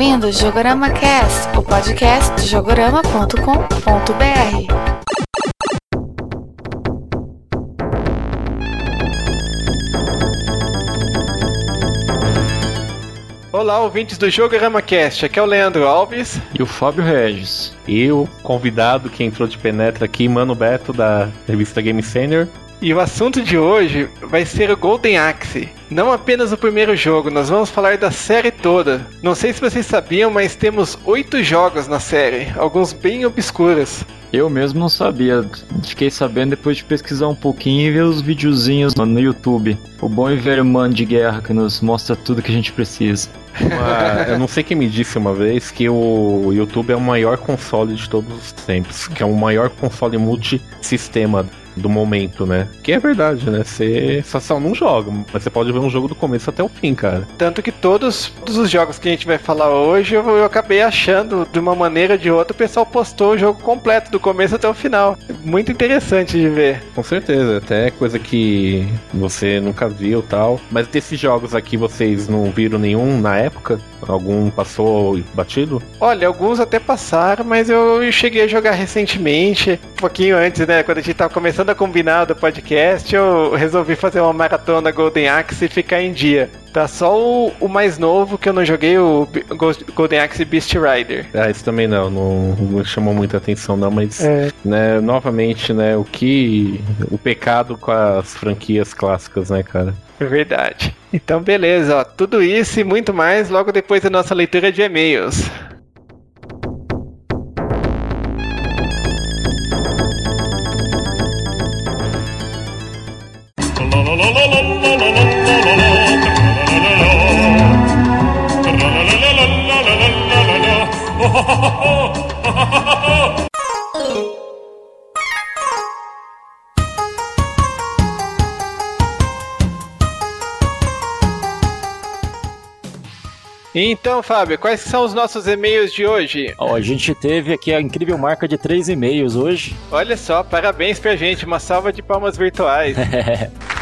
ouvindo Jogorama Cast, o podcast de jogorama.com.br. Olá, ouvintes do Jogorama Cast. Aqui é o Leandro Alves. E o Fábio Regis. E o convidado que entrou de penetra aqui, Mano Beto, da revista Game Senior. E o assunto de hoje vai ser o Golden Axe. Não apenas o primeiro jogo, nós vamos falar da série toda. Não sei se vocês sabiam, mas temos oito jogos na série, alguns bem obscuros. Eu mesmo não sabia. Fiquei sabendo depois de pesquisar um pouquinho e ver os videozinhos no YouTube. O bom e velho mano de guerra que nos mostra tudo que a gente precisa. Uma, eu não sei quem me disse uma vez que o YouTube é o maior console de todos os tempos, que é o maior console multisistema do momento, né? Que é verdade, né? Você só não joga, mas você pode ver um jogo do começo até o fim, cara. Tanto que todos, todos os jogos que a gente vai falar hoje, eu, eu acabei achando, de uma maneira ou de outra, o pessoal postou o jogo completo, do começo até o final. Muito interessante de ver. Com certeza, até coisa que você nunca viu tal. Mas desses jogos aqui, vocês não viram nenhum na época? Algum passou batido? Olha, alguns até passaram, mas eu cheguei a jogar recentemente, um pouquinho antes, né? Quando a gente tava começando a combinar do podcast, eu resolvi fazer uma maratona Golden Axe e ficar em dia. Tá só o, o, mais novo que eu não joguei, o Golden Axe Beast Rider. Ah, isso também não, não, não chamou muita atenção não, mas é. né, novamente, né, o que o pecado com as franquias clássicas, né, cara? É verdade. Então, beleza, ó, tudo isso e muito mais logo depois da nossa leitura de e-mails. Então, Fábio, quais são os nossos e-mails de hoje? A gente teve aqui a incrível marca de três e-mails hoje. Olha só, parabéns pra gente, uma salva de palmas virtuais.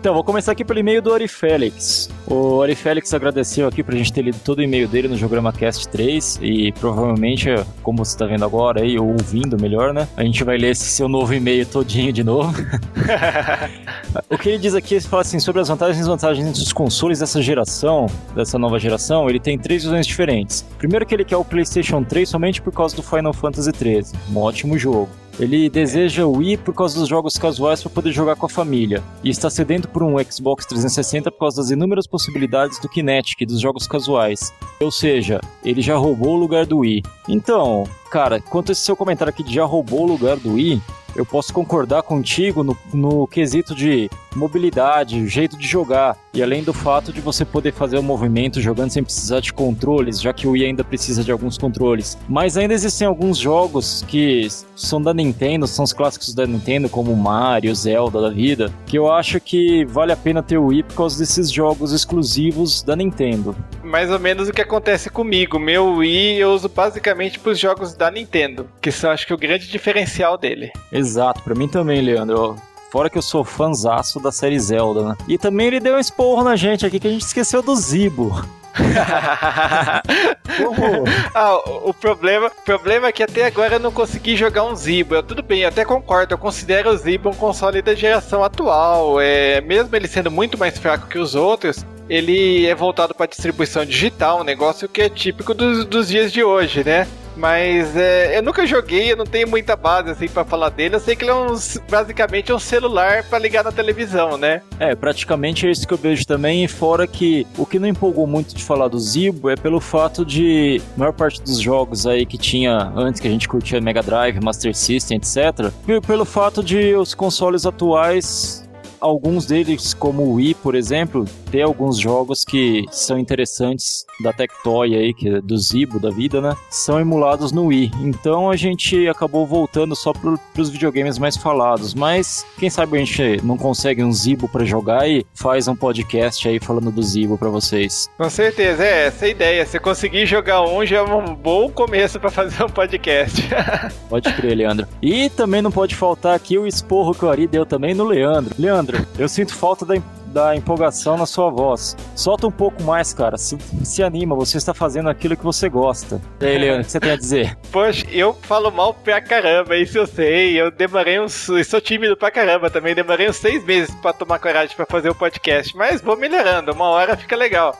Então, vou começar aqui pelo e-mail do Ori Félix. O Ori Félix agradeceu aqui pra gente ter lido todo o e-mail dele no Jogama Cast 3 e provavelmente, como você tá vendo agora aí, ou ouvindo melhor, né? A gente vai ler esse seu novo e-mail todinho de novo. o que ele diz aqui, ele fala assim, sobre as vantagens e desvantagens dos consoles dessa geração, dessa nova geração, ele tem três visões diferentes. Primeiro que ele quer o PlayStation 3 somente por causa do Final Fantasy 13, um ótimo jogo. Ele deseja o Wii por causa dos jogos casuais para poder jogar com a família. E está sedento por um Xbox 360 por causa das inúmeras possibilidades do Kinetic, dos jogos casuais. Ou seja, ele já roubou o lugar do Wii. Então, cara, quanto a esse seu comentário aqui de já roubou o lugar do Wii, eu posso concordar contigo no, no quesito de mobilidade, jeito de jogar, e além do fato de você poder fazer o movimento jogando sem precisar de controles, já que o Wii ainda precisa de alguns controles. Mas ainda existem alguns jogos que são da Nintendo, são os clássicos da Nintendo, como Mario, Zelda da vida, que eu acho que vale a pena ter o Wii por causa desses jogos exclusivos da Nintendo. Mais ou menos o que acontece comigo. Meu Wii eu uso basicamente para os jogos da Nintendo, que são acho que o grande diferencial dele. Exato, para mim também, Leandro. Fora que eu sou fanzaço da série Zelda, né? E também ele deu um esporro na gente aqui que a gente esqueceu do Zibo. ah, o, o problema, problema é que até agora eu não consegui jogar um Zibo. Eu, tudo bem, eu até concordo. Eu considero o Zibo um console da geração atual. É, mesmo ele sendo muito mais fraco que os outros, ele é voltado para distribuição digital, um negócio que é típico dos, dos dias de hoje, né? Mas é, eu nunca joguei, eu não tenho muita base assim para falar dele. Eu sei que ele é um, basicamente um celular para ligar na televisão, né? É, praticamente é isso que eu vejo também. E fora que o que não empolgou muito de falar do Zibo é pelo fato de a maior parte dos jogos aí que tinha antes que a gente curtia Mega Drive, Master System, etc. Pelo fato de os consoles atuais alguns deles, como o Wii, por exemplo, ter alguns jogos que são interessantes da Tectoy aí, que é do Zibo da vida, né? São emulados no Wii. Então a gente acabou voltando só pro, pros videogames mais falados. Mas quem sabe a gente não consegue um Zibo para jogar e faz um podcast aí falando do Zibo para vocês. Com certeza, é essa a ideia. Se conseguir jogar um, já é um bom começo para fazer um podcast. pode crer, Leandro. E também não pode faltar aqui o esporro que o Ari deu também no Leandro. Leandro, eu sinto falta da da empolgação na sua voz. Solta um pouco mais, cara. Se, se anima, você está fazendo aquilo que você gosta. E aí, Leandro, o que você tem a dizer? Poxa, eu falo mal pra caramba, isso eu sei. Eu demorei uns. Eu sou tímido pra caramba também. Demorei uns seis meses pra tomar coragem pra fazer o podcast. Mas vou melhorando, uma hora fica legal.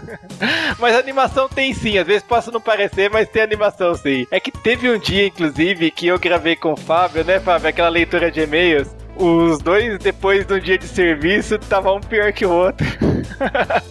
mas animação tem sim, às vezes posso não parecer, mas tem animação sim. É que teve um dia, inclusive, que eu gravei com o Fábio, né, Fábio? Aquela leitura de e-mails. Os dois, depois de um dia de serviço, estavam um pior que o outro.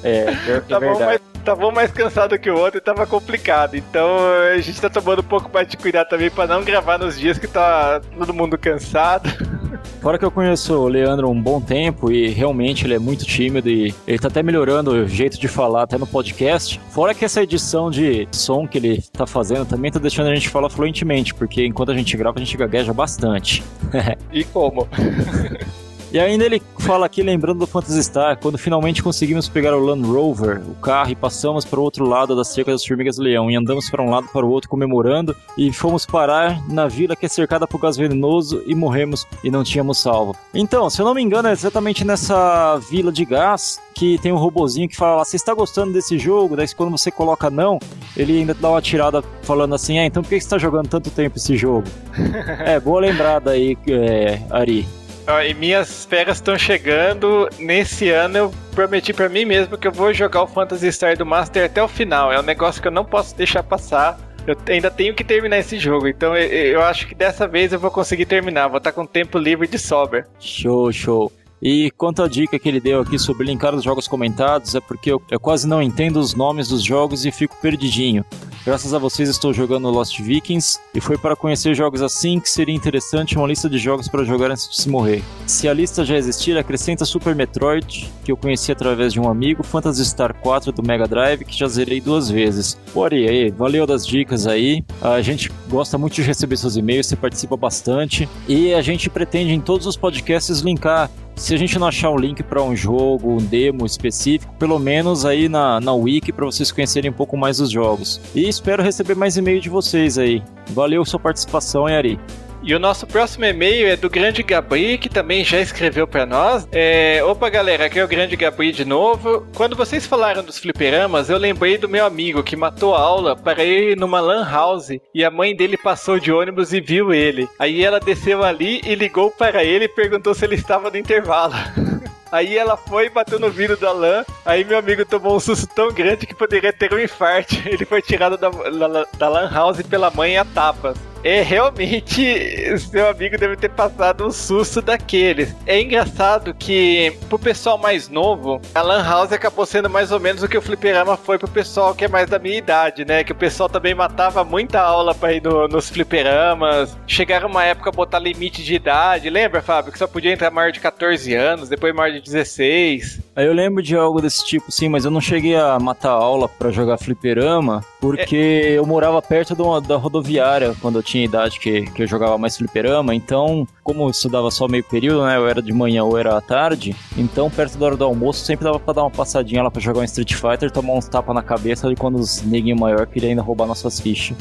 É, pior que é Tava um verdade. mais, tava um mais cansado que o outro e tava complicado. Então a gente tá tomando um pouco mais de cuidado também pra não gravar nos dias que tá todo mundo cansado. Fora que eu conheço o Leandro um bom tempo e realmente ele é muito tímido e ele tá até melhorando o jeito de falar até no podcast. Fora que essa edição de som que ele tá fazendo também tá deixando a gente falar fluentemente, porque enquanto a gente grava a gente gagueja bastante. E como? E ainda ele fala aqui, lembrando do Phantasy Star, quando finalmente conseguimos pegar o Land Rover, o carro, e passamos para o outro lado da cerca das Formigas Leão, e andamos para um lado para o outro comemorando, e fomos parar na vila que é cercada por gás venenoso, e morremos e não tínhamos salvo. Então, se eu não me engano, é exatamente nessa vila de gás que tem um robozinho que fala você está gostando desse jogo? Daí quando você coloca não, ele ainda dá uma tirada falando assim, é, então por que você está jogando tanto tempo esse jogo? é, boa lembrada aí, é, Ari. Ó, e minhas férias estão chegando. Nesse ano eu prometi pra mim mesmo que eu vou jogar o Phantasy Star do Master até o final. É um negócio que eu não posso deixar passar. Eu ainda tenho que terminar esse jogo, então eu, eu acho que dessa vez eu vou conseguir terminar. Vou estar com tempo livre de sobra. Show, show. E quanto à dica que ele deu aqui sobre linkar os jogos comentados, é porque eu, eu quase não entendo os nomes dos jogos e fico perdidinho. Graças a vocês estou jogando Lost Vikings e foi para conhecer jogos assim que seria interessante uma lista de jogos para jogar antes de se morrer. Se a lista já existir, acrescenta Super Metroid, que eu conheci através de um amigo, Phantasy Star 4 do Mega Drive, que já zerei duas vezes. Pô, Ari, valeu das dicas aí. A gente gosta muito de receber seus e-mails, você participa bastante e a gente pretende em todos os podcasts linkar se a gente não achar um link para um jogo, um demo específico, pelo menos aí na, na wiki para vocês conhecerem um pouco mais dos jogos. E espero receber mais e-mail de vocês aí. Valeu sua participação, Yari. E o nosso próximo e-mail é do Grande Gabri, que também já escreveu para nós. É, Opa, galera, aqui é o Grande Gabri de novo. Quando vocês falaram dos fliperamas, eu lembrei do meu amigo que matou a aula para ir numa lan house e a mãe dele passou de ônibus e viu ele. Aí ela desceu ali e ligou para ele e perguntou se ele estava no intervalo. Aí ela foi e bateu no vidro da LAN. Aí meu amigo tomou um susto tão grande que poderia ter um infarte. Ele foi tirado da, da, da LAN house pela mãe a tapas. É realmente seu amigo deve ter passado um susto daqueles. É engraçado que pro pessoal mais novo, a Lan House acabou sendo mais ou menos o que o fliperama foi pro pessoal que é mais da minha idade, né? Que o pessoal também matava muita aula pra ir no, nos fliperamas. Chegaram uma época a botar limite de idade. Lembra, Fábio? Que só podia entrar maior de 14 anos, depois maior de 16. Aí eu lembro de algo desse tipo, sim, mas eu não cheguei a matar aula pra jogar fliperama, porque eu morava perto da rodoviária quando eu tinha idade que, que eu jogava mais fliperama, então, como eu estudava só meio período, né, eu era de manhã ou era à tarde, então perto da hora do almoço sempre dava pra dar uma passadinha lá pra jogar um Street Fighter, tomar uns tapas na cabeça ali quando os neguinhos maior queriam ainda roubar nossas fichas.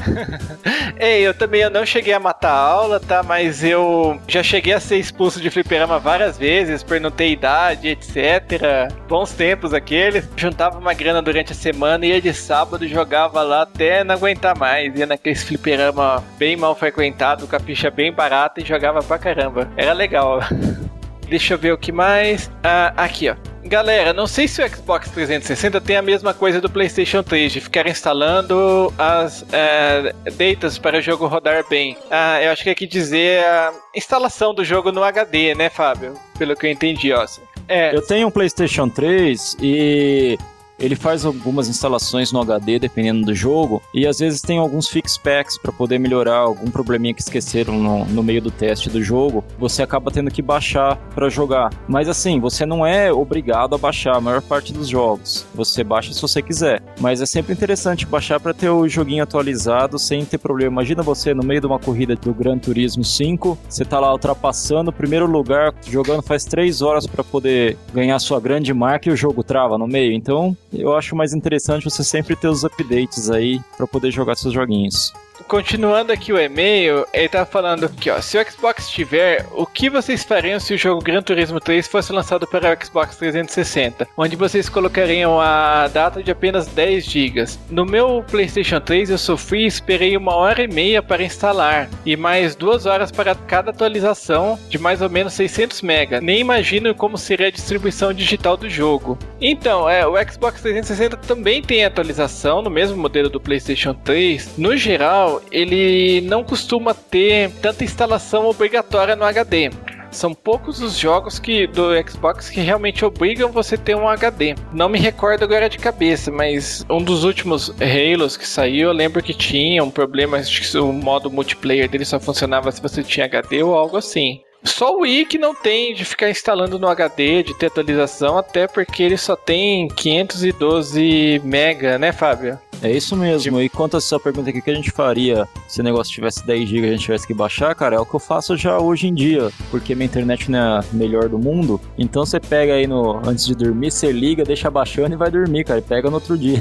Ei, eu também eu não cheguei a matar a aula, tá? Mas eu já cheguei a ser expulso de fliperama várias vezes por não ter idade, etc. Bons tempos aqueles. Juntava uma grana durante a semana, ia de sábado, jogava lá até não aguentar mais. Ia naqueles fliperama bem mal frequentado, com a ficha bem barata e jogava pra caramba. Era legal. Deixa eu ver o que mais. Ah, aqui, ó. Galera, não sei se o Xbox 360 tem a mesma coisa do PlayStation 3, de ficar instalando as é, datas para o jogo rodar bem. Ah, eu acho que é que dizer a instalação do jogo no HD, né, Fábio? Pelo que eu entendi, ó. É, Eu tenho um PlayStation 3 e ele faz algumas instalações no HD dependendo do jogo e às vezes tem alguns fix packs para poder melhorar algum probleminha que esqueceram no, no meio do teste do jogo. Você acaba tendo que baixar para jogar. Mas assim, você não é obrigado a baixar a maior parte dos jogos. Você baixa se você quiser. Mas é sempre interessante baixar para ter o joguinho atualizado sem ter problema. Imagina você no meio de uma corrida do Gran Turismo 5, você tá lá ultrapassando o primeiro lugar, jogando faz 3 horas para poder ganhar sua grande marca e o jogo trava no meio. Então, eu acho mais interessante você sempre ter os updates aí para poder jogar seus joguinhos. Continuando aqui o e-mail, ele tá falando aqui, ó. Se o Xbox tiver, o que vocês fariam se o jogo Gran Turismo 3 fosse lançado para o Xbox 360? Onde vocês colocariam a data de apenas 10 GB. No meu PlayStation 3 eu sofri e esperei uma hora e meia para instalar e mais duas horas para cada atualização de mais ou menos 600 MB. Nem imagino como seria a distribuição digital do jogo. Então, é, o Xbox 360 também tem atualização no mesmo modelo do PlayStation 3. No geral, ele não costuma ter tanta instalação obrigatória no HD. São poucos os jogos que do Xbox que realmente obrigam você a ter um HD. Não me recordo agora de cabeça, mas um dos últimos Halos que saiu, eu lembro que tinha um problema, acho que o modo multiplayer dele só funcionava se você tinha HD ou algo assim. Só o Wii que não tem de ficar instalando no HD, de ter atualização, até porque ele só tem 512 mega, né, Fábio? É isso mesmo. E quanto a sua pergunta aqui, o que a gente faria se o negócio tivesse 10 GB e a gente tivesse que baixar, cara, é o que eu faço já hoje em dia, porque minha internet não é a melhor do mundo. Então você pega aí no antes de dormir, você liga, deixa baixando e vai dormir, cara, e pega no outro dia.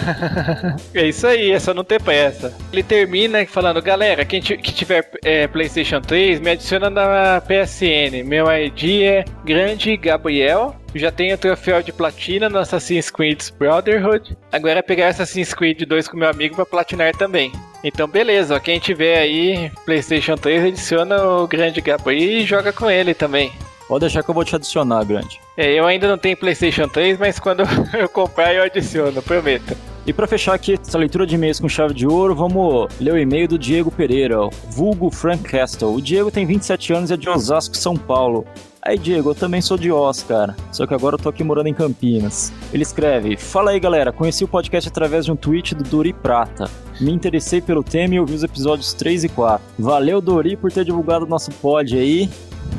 é isso aí, é só não ter pressa. Ele termina falando, galera, quem que tiver é, PlayStation 3, me adiciona na PSN. Meu ID é Grande Gabriel já tenho o troféu de platina no Assassin's Creed Brotherhood. Agora é pegar Assassin's Creed 2 com meu amigo pra platinar também. Então, beleza, ó, quem tiver aí PlayStation 3, adiciona o grande Gabriel e joga com ele também. Pode deixar que eu vou te adicionar, grande. É, eu ainda não tenho PlayStation 3, mas quando eu comprar eu adiciono, prometo. E para fechar aqui essa leitura de e-mails com chave de ouro, vamos ler o e-mail do Diego Pereira, vulgo Frank Castle. O Diego tem 27 anos e é de Osasco, São Paulo. Aí, Diego, eu também sou de Oz, cara. Só que agora eu tô aqui morando em Campinas. Ele escreve: Fala aí, galera. Conheci o podcast através de um tweet do Dori Prata. Me interessei pelo tema e ouvi os episódios 3 e 4. Valeu, Dori, por ter divulgado o nosso pod aí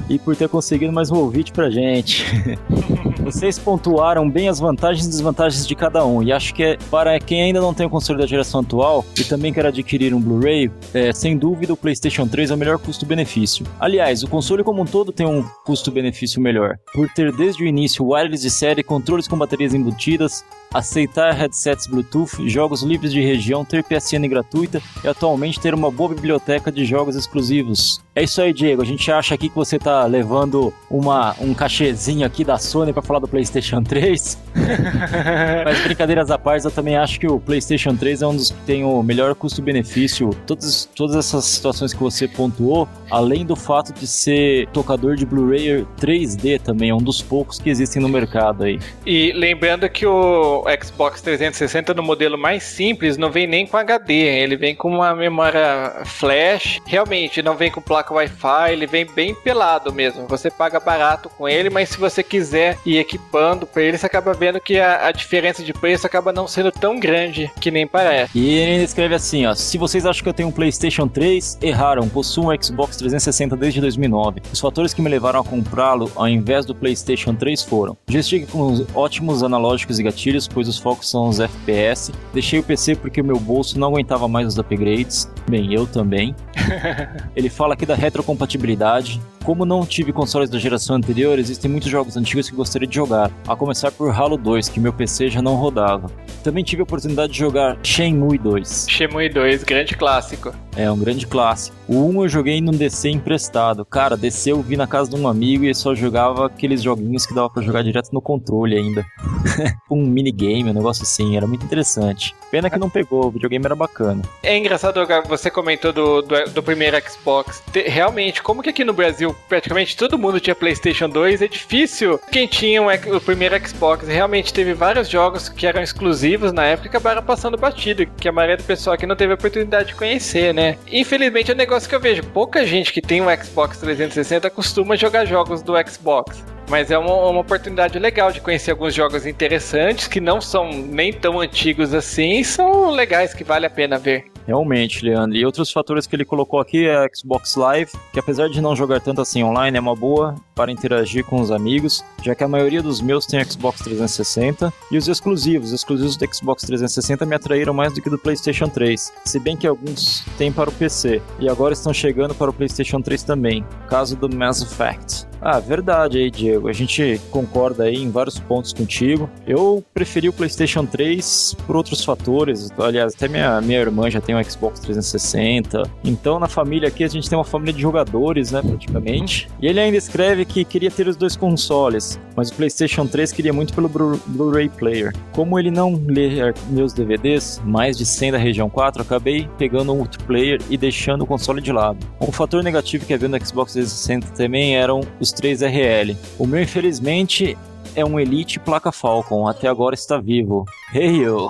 e por ter conseguido mais um ouvinte pra gente. Vocês pontuaram bem as vantagens e desvantagens de cada um, e acho que é, para quem ainda não tem o console da geração atual e também quer adquirir um Blu-ray, é, sem dúvida o PlayStation 3 é o melhor custo-benefício. Aliás, o console como um todo tem um custo-benefício melhor, por ter desde o início wireless de série, controles com baterias embutidas, aceitar headsets Bluetooth, jogos livres de região, ter PSN gratuita e atualmente ter uma boa biblioteca de jogos exclusivos. É isso aí, Diego. A gente acha aqui que você tá levando uma, um cachezinho aqui da Sony para falar do PlayStation 3. Mas brincadeiras à parte, eu também acho que o PlayStation 3 é um dos que tem o melhor custo-benefício. Todas, todas essas situações que você pontuou, além do fato de ser tocador de Blu-ray 3D também, é um dos poucos que existem no mercado aí. E lembrando que o Xbox 360 no modelo mais simples não vem nem com HD, ele vem com uma memória flash. Realmente, não vem com placa Wi-Fi, ele vem bem pelado mesmo. Você paga barato com ele, mas se você quiser ir equipando para ele, você acaba vendo que a, a, diferença de preço acaba não sendo tão grande que nem parece. E ele escreve assim, ó: Se vocês acham que eu tenho um PlayStation 3, erraram. Possuo um Xbox 360 desde 2009. Os fatores que me levaram a comprá-lo ao invés do PlayStation 3 foram: joystick com ótimos analógicos e gatilhos, pois os focos são os FPS. Deixei o PC porque o meu bolso não aguentava mais os upgrades. Bem, eu também. ele fala aqui da retrocompatibilidade. Como não tive consoles da geração anterior, existem muitos jogos antigos que gostaria de jogar, a começar por Halo 2, que meu PC já não rodava. Também tive a oportunidade de jogar Shenmue 2. Shenmue 2, grande clássico. É, um grande clássico. O 1 eu joguei num DC emprestado. Cara, DC eu vi na casa de um amigo e só jogava aqueles joguinhos que dava para jogar direto no controle ainda. um minigame, um negócio assim, era muito interessante. Pena que não pegou, o videogame era bacana. É engraçado, você comentou do, do, do primeiro Xbox. Realmente, como que aqui no Brasil praticamente todo mundo tinha PlayStation 2, é difícil quem tinha um, o primeiro Xbox. Realmente teve vários jogos que eram exclusivos na época e acabaram passando batido, que a maioria do pessoal aqui não teve a oportunidade de conhecer, né? Infelizmente é um negócio que eu vejo. Pouca gente que tem um Xbox 360 costuma jogar jogos do Xbox. Mas é uma, uma, oportunidade legal de conhecer alguns jogos interessantes que não são nem tão antigos assim e são legais que vale a pena ver. Realmente, Leandro. E outros fatores que ele colocou aqui é a Xbox Live, que apesar de não jogar tanto assim online, é uma boa para interagir com os amigos, já que a maioria dos meus tem Xbox 360. E os exclusivos, os exclusivos do Xbox 360 me atraíram mais do que do PlayStation 3, se bem que alguns têm para o PC. E agora estão chegando para o PlayStation 3 também, caso do Mass Effect. Ah, verdade aí, Diego. A gente concorda aí em vários pontos contigo. Eu preferi o PlayStation 3 por outros fatores. Aliás, até minha, minha irmã já tem um Xbox 360. Então, na família aqui, a gente tem uma família de jogadores, né, praticamente. E ele ainda escreve que queria ter os dois consoles, mas o PlayStation 3 queria muito pelo Blu-ray Player. Como ele não lê meus DVDs, mais de 100 da região 4, acabei pegando um outro player e deixando o console de lado. Um fator negativo que havia no Xbox 360 também eram os 3 RL. O meu, infelizmente, é um Elite placa Falcon, até agora está vivo. Hey yo!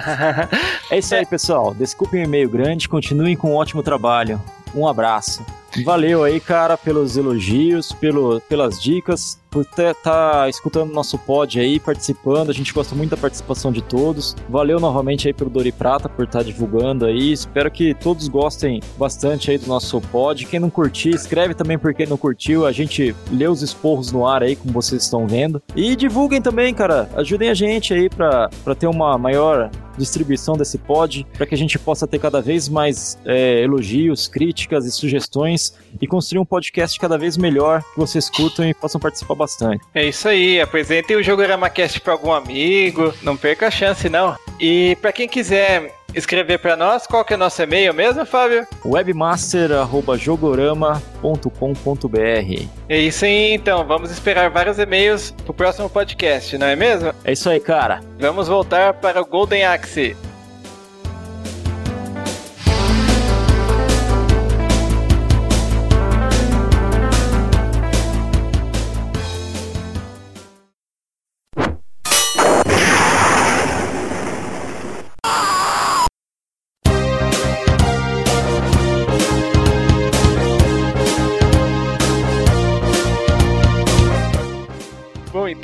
é isso aí, pessoal. Desculpem o e-mail grande, continuem com um ótimo trabalho. Um abraço. Valeu aí, cara, pelos elogios, pelo, pelas dicas por estar tá escutando nosso pod aí, participando. A gente gosta muito da participação de todos. Valeu novamente aí pelo Dori Prata por estar tá divulgando aí. Espero que todos gostem bastante aí do nosso pod. Quem não curtiu, escreve também por quem não curtiu. A gente lê os esporros no ar aí, como vocês estão vendo. E divulguem também, cara. Ajudem a gente aí para ter uma maior distribuição desse pod, para que a gente possa ter cada vez mais é, elogios, críticas e sugestões e construir um podcast cada vez melhor que vocês escutam e possam participar bastante. É isso aí, apresentem o Jogorama Cast para algum amigo, não perca a chance não. E para quem quiser escrever para nós, qual que é o nosso e-mail mesmo, Fábio? webmaster@jogorama.com.br. É isso aí, então, vamos esperar vários e-mails pro próximo podcast, não é mesmo? É isso aí, cara. Vamos voltar para o Golden Axe.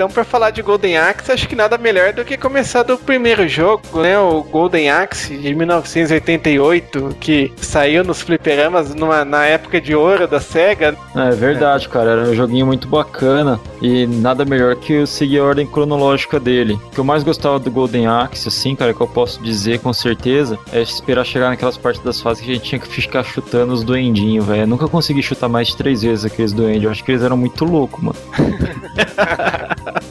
Então para falar de Golden Axe, acho que nada melhor do que começar do primeiro jogo, né? O Golden Axe de 1988, que saiu nos fliperamas numa, na época de ouro da SEGA. É verdade, cara. Era um joguinho muito bacana e nada melhor que eu seguir a ordem cronológica dele. O que eu mais gostava do Golden Axe, assim, cara, que eu posso dizer com certeza, é esperar chegar naquelas partes das fases que a gente tinha que ficar chutando os duendinhos, velho. Nunca consegui chutar mais de três vezes aqueles duendes. Eu acho que eles eram muito loucos, mano.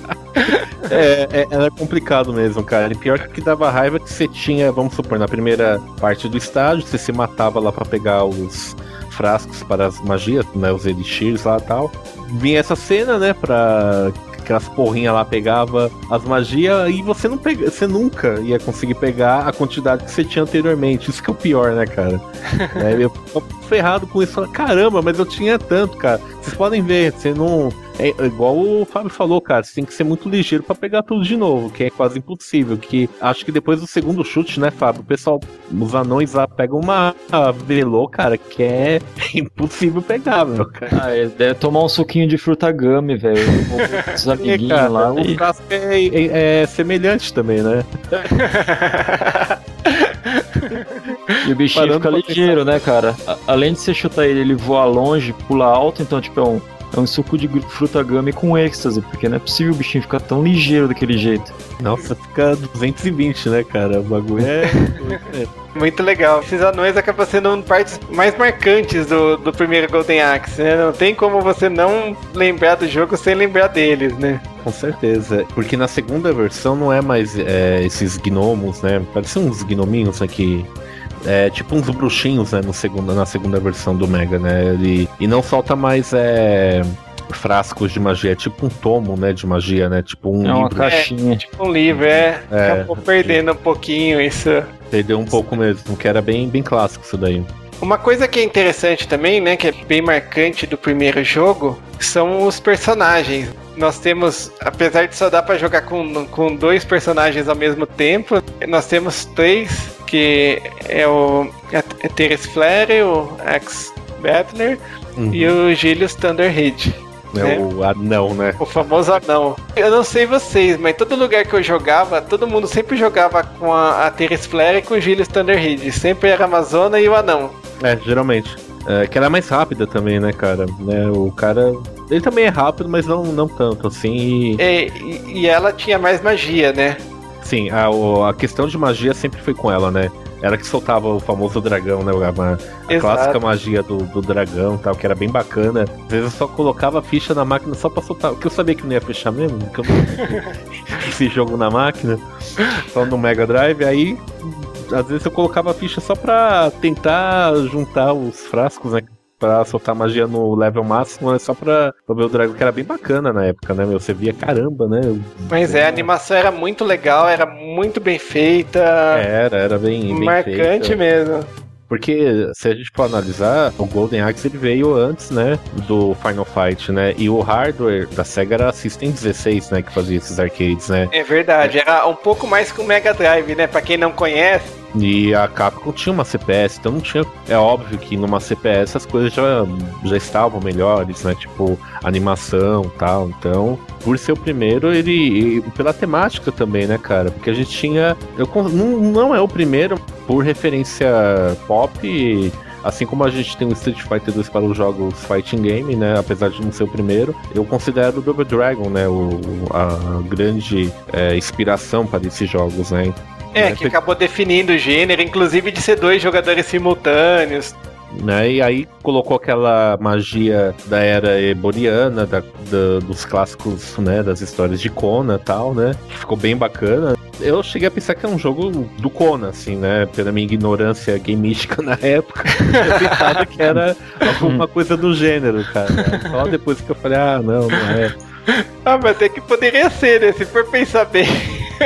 é, é, era complicado mesmo, cara. E pior que dava raiva que você tinha, vamos supor, na primeira parte do estágio, você se matava lá para pegar os frascos para as magias, né? Os elixirs lá e tal. Vinha essa cena, né? Pra aquelas porrinhas lá pegava as magias e você não pega, você nunca ia conseguir pegar a quantidade que você tinha anteriormente. Isso que é o pior, né, cara? é, eu ferrado com isso. Caramba, mas eu tinha tanto, cara. Vocês podem ver, você não. É igual o Fábio falou, cara, você tem que ser muito ligeiro para pegar tudo de novo, que é quase impossível. Que acho que depois do segundo chute, né, Fábio? O pessoal, os anões lá pegam uma velô, cara, que é impossível pegar, meu, cara. Ah, ele deve tomar um suquinho de fruta gummy, velho. Os amiguinhos é, cara, lá. O frasco é, é, é semelhante também, né? E o bichinho Parando fica ligeiro, né, cara? Além de você chutar ele, ele voa longe, pula alto, então, tipo, é um, é um suco de fruta gummy com êxtase, porque não é possível o bichinho ficar tão ligeiro daquele jeito. Nossa, fica 220, né, cara? O bagulho é. Muito legal. Esses anões acabam sendo partes mais marcantes do, do primeiro Golden Axe, né? Não tem como você não lembrar do jogo sem lembrar deles, né? Com certeza. Porque na segunda versão não é mais é, esses gnomos, né? Parecem uns gnominhos aqui. É tipo uns bruxinhos, né? No segunda, na segunda versão do Mega, né? Ele, e não solta mais é, frascos de magia, é tipo um tomo, né? De magia, né? Tipo um é uma livro. caixinha. É, tipo um livro, é. é Acabou perdendo um pouquinho isso. Perdeu um pouco mesmo, que era bem, bem clássico isso daí. Uma coisa que é interessante também, né, que é bem marcante do primeiro jogo, são os personagens. Nós temos, apesar de só dar para jogar com, com dois personagens ao mesmo tempo, nós temos três, que é o é Teres Flare, o Axe Battler uhum. e o Gilius Thunderhead. É né? o anão, né? O famoso anão. Eu não sei vocês, mas todo lugar que eu jogava, todo mundo sempre jogava com a, a Teres Flare e com o Gilius Thunderhead. Sempre era a Amazona e o anão. É, geralmente. É, que ela é mais rápida também, né, cara? Né, o cara. Ele também é rápido, mas não, não tanto, assim. E... É, e, e ela tinha mais magia, né? Sim, a, a questão de magia sempre foi com ela, né? era que soltava o famoso dragão, né? A, a clássica magia do, do dragão tal, que era bem bacana. Às vezes eu só colocava a ficha na máquina só pra soltar. Porque eu sabia que não ia fechar mesmo, eu não esse jogo na máquina, só no Mega Drive, aí às vezes eu colocava a ficha só pra tentar juntar os frascos, né? Pra soltar magia no level máximo, né, só pra, pra ver o dragão, que era bem bacana na época, né, meu? Você via caramba, né? Pois é, a animação era muito legal, era muito bem feita. Era, era bem, bem Marcante feita. mesmo. Porque se a gente for analisar, o Golden Axe ele veio antes, né, do Final Fight, né? E o hardware da Sega era System 16, né, que fazia esses arcades, né? É verdade, era um pouco mais que o Mega Drive, né? Pra quem não conhece, E a Capcom tinha uma CPS, então não tinha. É óbvio que numa CPS as coisas já, já estavam melhores, né? Tipo, animação e tal. Então, por ser o primeiro, ele. E pela temática também, né, cara? Porque a gente tinha. Eu, não, não é o primeiro por referência pop. Assim como a gente tem o Street Fighter 2 para os jogos fighting game, né? Apesar de não ser o primeiro, eu considero o Double Dragon, né? O, a grande é, inspiração para esses jogos, né? É, É, que acabou definindo o gênero, inclusive de ser dois jogadores simultâneos. né? E aí colocou aquela magia da era eboriana, da, da- dos clássicos, né? Das histórias de Conan e tal, né? Que ficou bem bacana. Eu cheguei a pensar que é um jogo do Conan, assim, né? Pela minha ignorância gameística na época, eu pensava que era alguma coisa do gênero, cara. Só depois que eu falei, ah, não, não é. Ah, mas até que poderia ser, né? Se for pensar bem.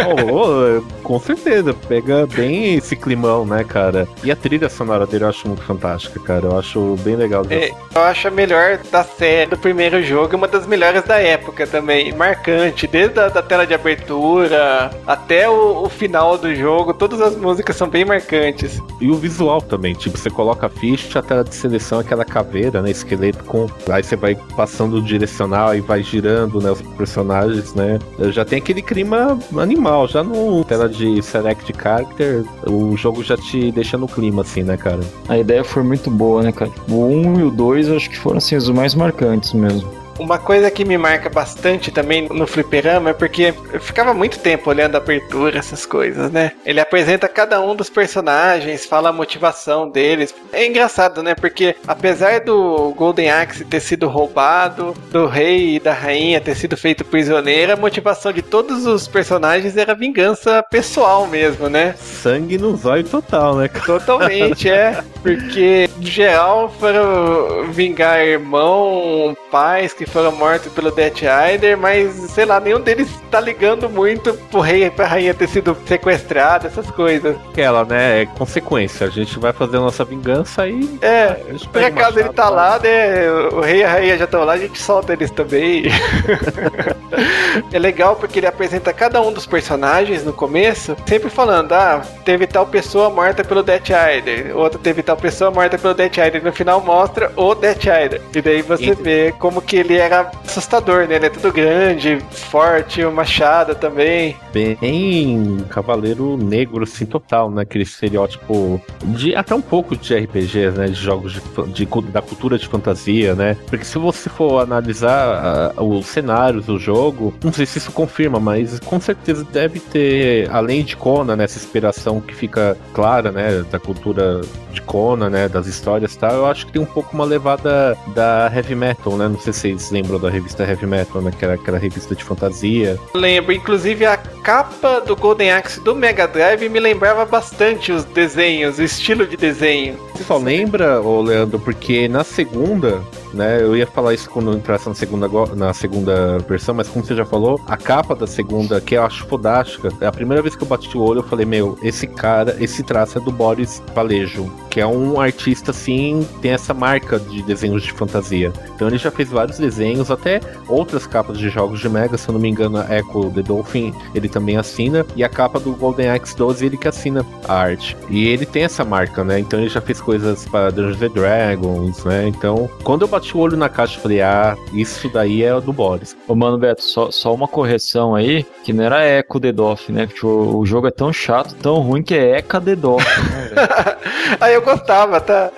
Oh, oh, com certeza, pega bem esse climão, né, cara? E a trilha sonora dele eu acho muito fantástica, cara. Eu acho bem legal. É, eu acho a melhor da série, do primeiro jogo, e uma das melhores da época também. Marcante, desde a da tela de abertura até o, o final do jogo, todas as músicas são bem marcantes. E o visual também, tipo, você coloca a ficha, a tela de seleção, aquela caveira, né, esqueleto com... Aí você vai passando o direcional e vai girando, né, os personagens, né. Já tem aquele clima animal, já no tela de select character, o jogo já te deixa no clima, assim, né, cara. A ideia foi muito boa, né, cara? O 1 e o 2 eu acho que foram assim, os mais marcantes mesmo. Uma coisa que me marca bastante também no fliperama é porque eu ficava muito tempo olhando a abertura, essas coisas, né? Ele apresenta cada um dos personagens, fala a motivação deles. É engraçado, né? Porque apesar do Golden Axe ter sido roubado, do rei e da rainha ter sido feito prisioneiro, a motivação de todos os personagens era vingança pessoal mesmo, né? Sangue no zóio total, né. Totalmente, é. Porque, no geral, foram vingar irmão, pais que foram mortos pelo Death Rider, mas, sei lá, nenhum deles tá ligando muito pro rei e pra rainha ter sido sequestrado, essas coisas. Aquela, né, é consequência. A gente vai fazer a nossa vingança e... É, por acaso ele tá lá, né? O rei e a rainha já estão lá, a gente solta eles também. é legal porque ele apresenta cada um dos personagens no começo, sempre falando: ah, teve tal pessoa morta pelo Death Rider, outra teve tal pessoa morta pelo Death Rider. No final mostra o Death Rider. E daí você E- vê como que ele era assustador, né? Ele é tudo grande, forte, o machado também. bem cavaleiro negro, assim, total, né? Aquele estereótipo de até um pouco de RPGs, né? De jogos de, de da cultura de fantasia, né? Porque se você for analisar ah, os cenários do jogo, não sei se isso confirma, mas com certeza deve ter, além de Conan, né? Essa inspiração que fica clara, né? Da cultura de Conan, né? Das histórias e tal. Eu acho que tem um pouco uma levada da heavy metal, né? Não sei se vocês lembram da revista Heavy Metal, né? Que era aquela revista de fantasia. Lembro, inclusive a capa do Golden Axe do Mega Drive me lembrava bastante os desenhos, o estilo de desenho. Você só lembra, ô Leandro, porque na segunda, né? Eu ia falar isso quando entrasse na segunda, na segunda versão, mas como você já falou, a capa da segunda, que eu acho fodástica, é a primeira vez que eu bati o olho, eu falei, meu, esse cara, esse traço é do Boris Palejo, que é um artista assim, tem essa marca de desenhos de fantasia. Então ele já fez vários desenhos, até outras capas de jogos de Mega, se eu não me engano, a Echo the Dolphin, ele também assina, e a capa do Golden Axe 12, ele que assina a arte. E ele tem essa marca, né? Então ele já fez coisas para Dungeons and Dragons, né? Então, quando eu bati o olho na caixa, eu falei, ah, isso daí é do Boris. Ô, mano, Beto, só, só uma correção aí, que não era Eco Dedoff, né? Porque o, o jogo é tão chato, tão ruim que é Eca Dedoff, né, velho? Aí eu gostava, tá?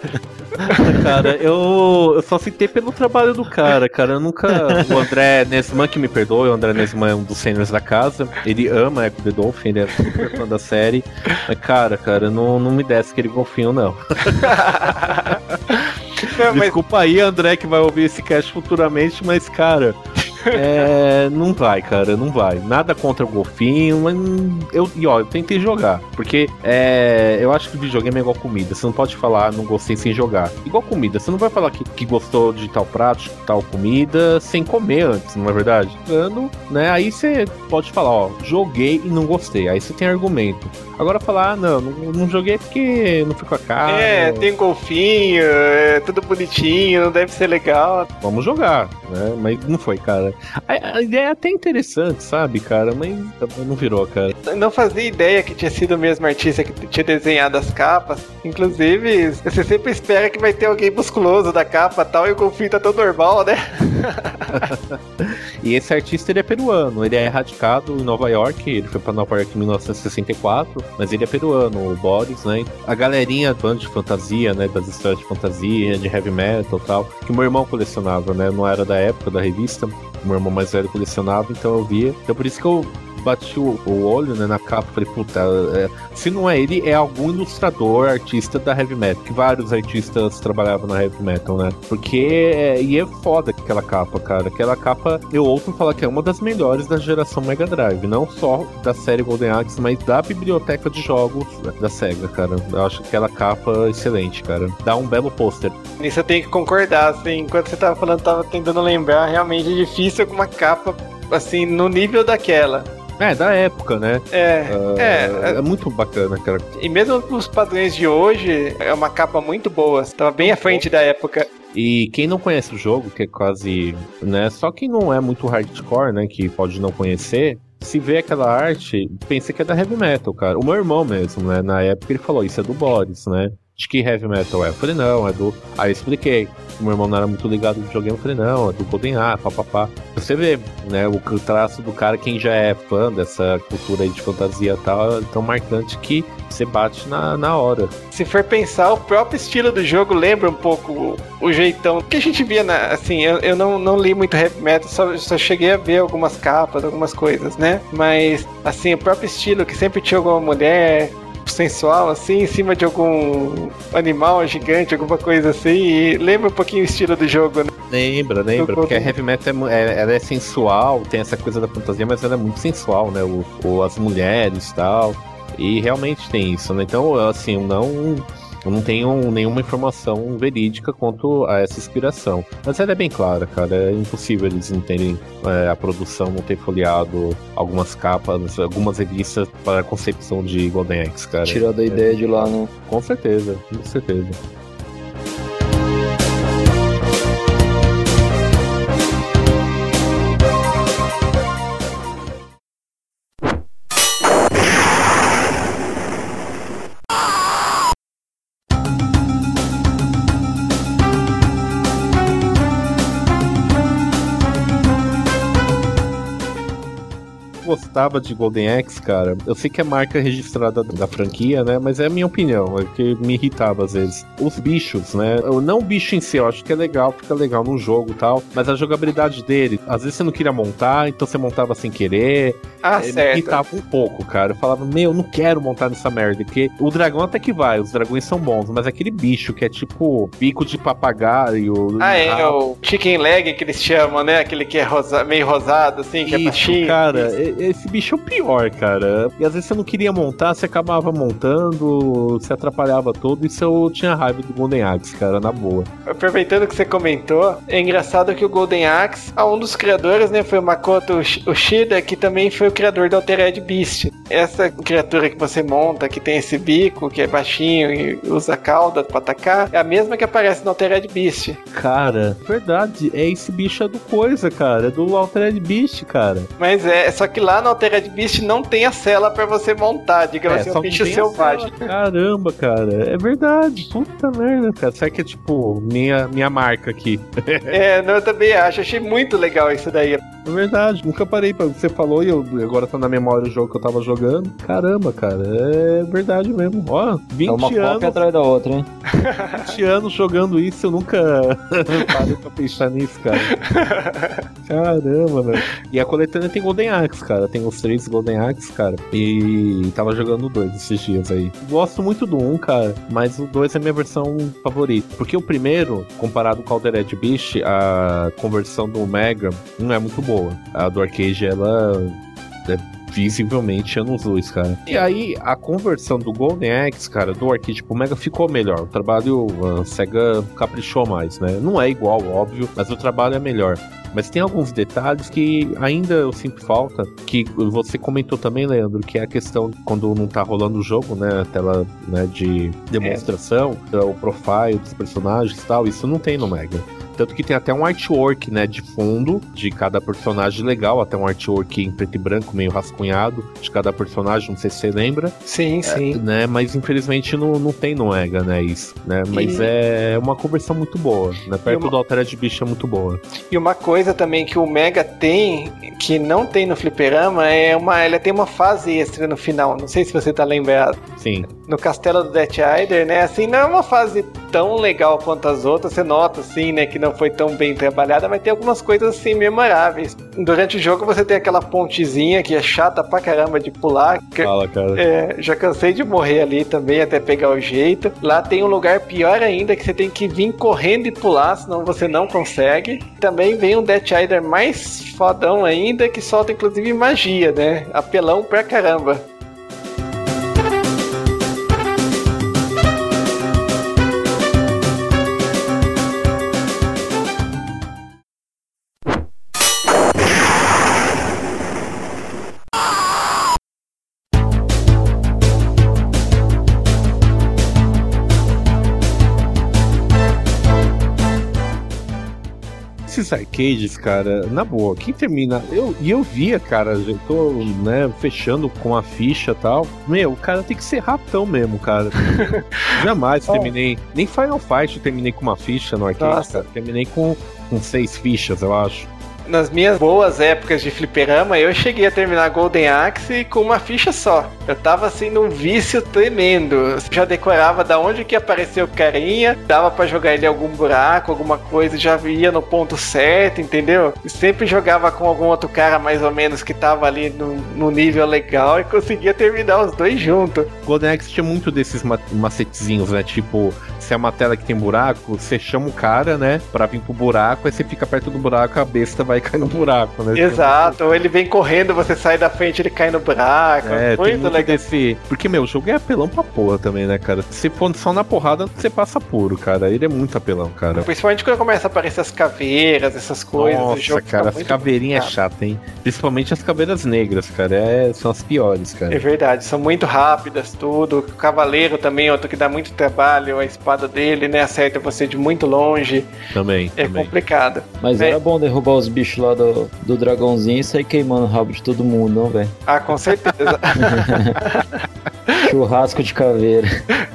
cara, eu, eu só citei pelo trabalho do cara, cara. Eu nunca. O André Nesman, que me perdoe, o André Nesman é um dos seniors da casa. Ele ama Echo the Dolphin, ele é super fã da série. Mas, cara, cara, não, não me desce aquele golfinho, não. não mas... Desculpa aí, André, que vai ouvir esse cast futuramente, mas, cara. É, não vai, cara, não vai. Nada contra o golfinho, mas eu, e ó, eu tentei jogar. Porque é, eu acho que videogame é igual comida. Você não pode falar não gostei sem jogar. Igual comida, você não vai falar que, que gostou de tal prato, de tal comida, sem comer antes, não é verdade? Dando, né? Aí você pode falar, ó, joguei e não gostei. Aí você tem argumento. Agora falar, ah, não, não, não joguei porque não ficou a cara. É, tem golfinho, é tudo bonitinho, não deve ser legal. Vamos jogar, né? Mas não foi, cara. A, a ideia é até interessante, sabe, cara? Mas não virou, cara. não fazia ideia que tinha sido o mesmo artista que tinha desenhado as capas. Inclusive, você sempre espera que vai ter alguém musculoso da capa tal, e o golfinho tá tão normal, né? e esse artista ele é peruano, ele é radicado em Nova York, ele foi pra Nova York em 1964 mas ele é peruano, o Boris, né? A galerinha do de fantasia, né? Das histórias de fantasia, de heavy metal tal, que meu irmão colecionava, né? Não era da época da revista, meu irmão mais velho colecionava, então eu via. Então por isso que eu bati o, o olho né, na capa falei, puta, é, se não é ele, é algum ilustrador, artista da heavy metal. Que vários artistas trabalhavam na heavy metal, né? Porque. É, e é foda aquela capa, cara. Aquela capa, eu ouço falar que é uma das melhores da geração Mega Drive. Não só da série Golden Axe, mas da biblioteca de jogos da SEGA, cara. Eu acho aquela capa excelente, cara. Dá um belo pôster. Nisso eu tenho que concordar, assim. Enquanto você tava falando, tava tentando lembrar. Realmente é difícil alguma capa, assim, no nível daquela. É, da época, né? É, uh, é, é. muito bacana, cara. E mesmo os padrões de hoje, é uma capa muito boa. Tava bem à frente da época. E quem não conhece o jogo, que é quase, né, só quem não é muito hardcore, né, que pode não conhecer, se vê aquela arte, pensa que é da heavy metal, cara. O meu irmão mesmo, né, na época ele falou, isso é do Boris, né? De que heavy metal é? Eu falei, não, é do. Aí eu expliquei. Meu irmão não era muito ligado no videogame, eu falei, não, é do Golden A, papapá. Você vê, né, o traço do cara, quem já é fã dessa cultura aí de fantasia e tal, é tão marcante que você bate na, na hora. Se for pensar, o próprio estilo do jogo lembra um pouco o, o jeitão que a gente via, na, assim, eu, eu não, não li muito heavy metal, só, só cheguei a ver algumas capas, algumas coisas, né? Mas, assim, o próprio estilo que sempre tinha alguma mulher sensual, assim, em cima de algum animal gigante, alguma coisa assim. E lembra um pouquinho o estilo do jogo, né? Lembra, lembra, porque a heavy metal é, é, ela é sensual, tem essa coisa da fantasia, mas ela é muito sensual, né? O, o as mulheres e tal. E realmente tem isso, né? Então, assim, não eu não tenho nenhuma informação verídica quanto a essa inspiração. Mas ela é bem clara, cara. É impossível eles não terem é, a produção, não ter folheado algumas capas, algumas revistas para a concepção de Golden Axe, cara. Tirando a é, ideia de lá, né? Com certeza, com certeza. Gostava de Golden Axe, cara, eu sei que é marca registrada da franquia, né? Mas é a minha opinião, é que me irritava às vezes. Os bichos, né? Não o bicho em si, eu acho que é legal, fica legal no jogo e tal, mas a jogabilidade dele, às vezes você não queria montar, então você montava sem querer. Ah, é, certo. Me irritava um pouco, cara. Eu falava, meu, não quero montar nessa merda, porque o dragão até que vai, os dragões são bons, mas aquele bicho que é tipo bico de papagaio. Ah, é, ah, o chicken leg que eles chamam, né? Aquele que é rosa, meio rosado, assim, que é Isso, é baixinho. Cara, esse esse bicho é o pior, cara. E às vezes você não queria montar, você acabava montando, se atrapalhava todo, e eu tinha raiva do Golden Axe, cara, na boa. Aproveitando que você comentou, é engraçado que o Golden Axe, um dos criadores, né, foi o Makoto Ushida, que também foi o criador do Altered Beast. Essa criatura que você monta, que tem esse bico, que é baixinho e usa cauda pra atacar, é a mesma que aparece no Altered Beast. Cara, verdade, é esse bicho é do coisa, cara, é do Altered Beast, cara. Mas é, só que lá no Altered Beast não tem a cela para você montar, digamos é, assim, um bicho selvagem. Caramba, cara, é verdade. Puta merda, cara. Será que é tipo minha, minha marca aqui? é, não, eu também acho. Achei muito legal isso daí. É verdade, nunca parei pra. Você falou e eu, agora tá na memória o jogo que eu tava jogando. Caramba, cara, é verdade mesmo. Ó, 20 É uma anos. cópia atrás da outra, hein? 20 anos jogando isso, eu nunca parei pra pensar nisso, cara. Caramba, velho. E a coletânea tem Golden Axe, cara. Tem os três Golden Axe, cara. E tava jogando dois esses dias aí. Gosto muito do um, cara, mas o dois é minha versão favorita. Porque o primeiro, comparado com o Altered Beast, a conversão do Mega não é muito boa. A do arcade, ela é visivelmente anos luz, cara. E aí, a conversão do Golden Axe, cara, do arcade pro Mega ficou melhor. O trabalho, a SEGA caprichou mais, né? Não é igual, óbvio, mas o trabalho é melhor. Mas tem alguns detalhes que ainda eu sinto falta, que você comentou também, Leandro, que é a questão de quando não tá rolando o jogo, né, a tela né, de demonstração, o profile dos personagens e tal, isso não tem no Mega. Tanto que tem até um artwork, né, de fundo de cada personagem legal, até um artwork em preto e branco, meio rascunhado, de cada personagem, não sei se você lembra, Sim, sim. né, mas infelizmente não, não tem no Mega, né, isso, né, mas E- é uma conversão muito boa, né, perto uma- do Altered Beast é muito boa. E uma coisa também que o Mega tem, que não tem no Fliperama, é uma. Ele tem uma fase extra no final. Não sei se você tá lembrado. Sim, No castelo do Death Rider, né? Assim, não é uma fase tão legal quanto as outras. Você nota, assim, né? Que não foi tão bem trabalhada, mas tem algumas coisas, assim, memoráveis. Durante o jogo você tem aquela pontezinha que é chata pra caramba de pular. que- fala, cara. é, já cansei de morrer ali também, até pegar o jeito. Lá tem um lugar pior ainda, que você tem que vir correndo e pular, senão você não consegue. Também vem um Death Rider mais fodão ainda, que solta inclusive magia, né? Apelão pra caramba. Esses arcades, cara, na boa, quem termina. Eu, e eu via, cara, eu tô, né, fechando com a ficha e tal. Meu, o cara tem que ser ratão mesmo, cara. Jamais Oh. terminei. Nem Final Fight eu terminei com uma ficha no arcade, Nossa. cara. Terminei com, com seis fichas, eu acho. Nas minhas boas épocas de fliperama, eu cheguei a terminar Golden Axe com uma ficha só. Eu tava assim num vício tremendo. Já decorava da onde que apareceu o carinha, dava pra jogar ele em algum buraco, alguma coisa, já ia no ponto certo, entendeu? Sempre jogava com algum outro cara mais ou menos que tava ali no, no nível legal e conseguia terminar os dois juntos. Golden Axe tinha muito desses ma- macetezinhos, né? Tipo, se é uma tela que tem buraco, você chama o cara, né? Pra vir pro buraco, aí você fica perto do buraco, a besta vai cair no buraco, né? Exato, ou ele vem correndo, você sai da frente, ele cai no buraco. É, tem muito muito legal. desse. Porque, meu, o jogo é apelão pra porra também, né, cara? Se for só na porrada, você passa puro, cara. Ele é muito apelão, cara. Principalmente quando começa a aparecer as caveiras, essas coisas. o Nossa, jogo cara, as muito caveirinhas é chata, hein? Principalmente as caveiras negras, cara. É, são as piores, É cara. verdade, são muito rápidas, tudo. O cavaleiro também, é outro que dá muito trabalho. A espada dele, né, acerta você de muito longe. Também, É também. complicado. Mas É. era bom derrubar os bichos lá do, do dragãozinho e sair queimando o rabo de todo mundo, não, velho? Ah, com certeza. Churrasco de caveira.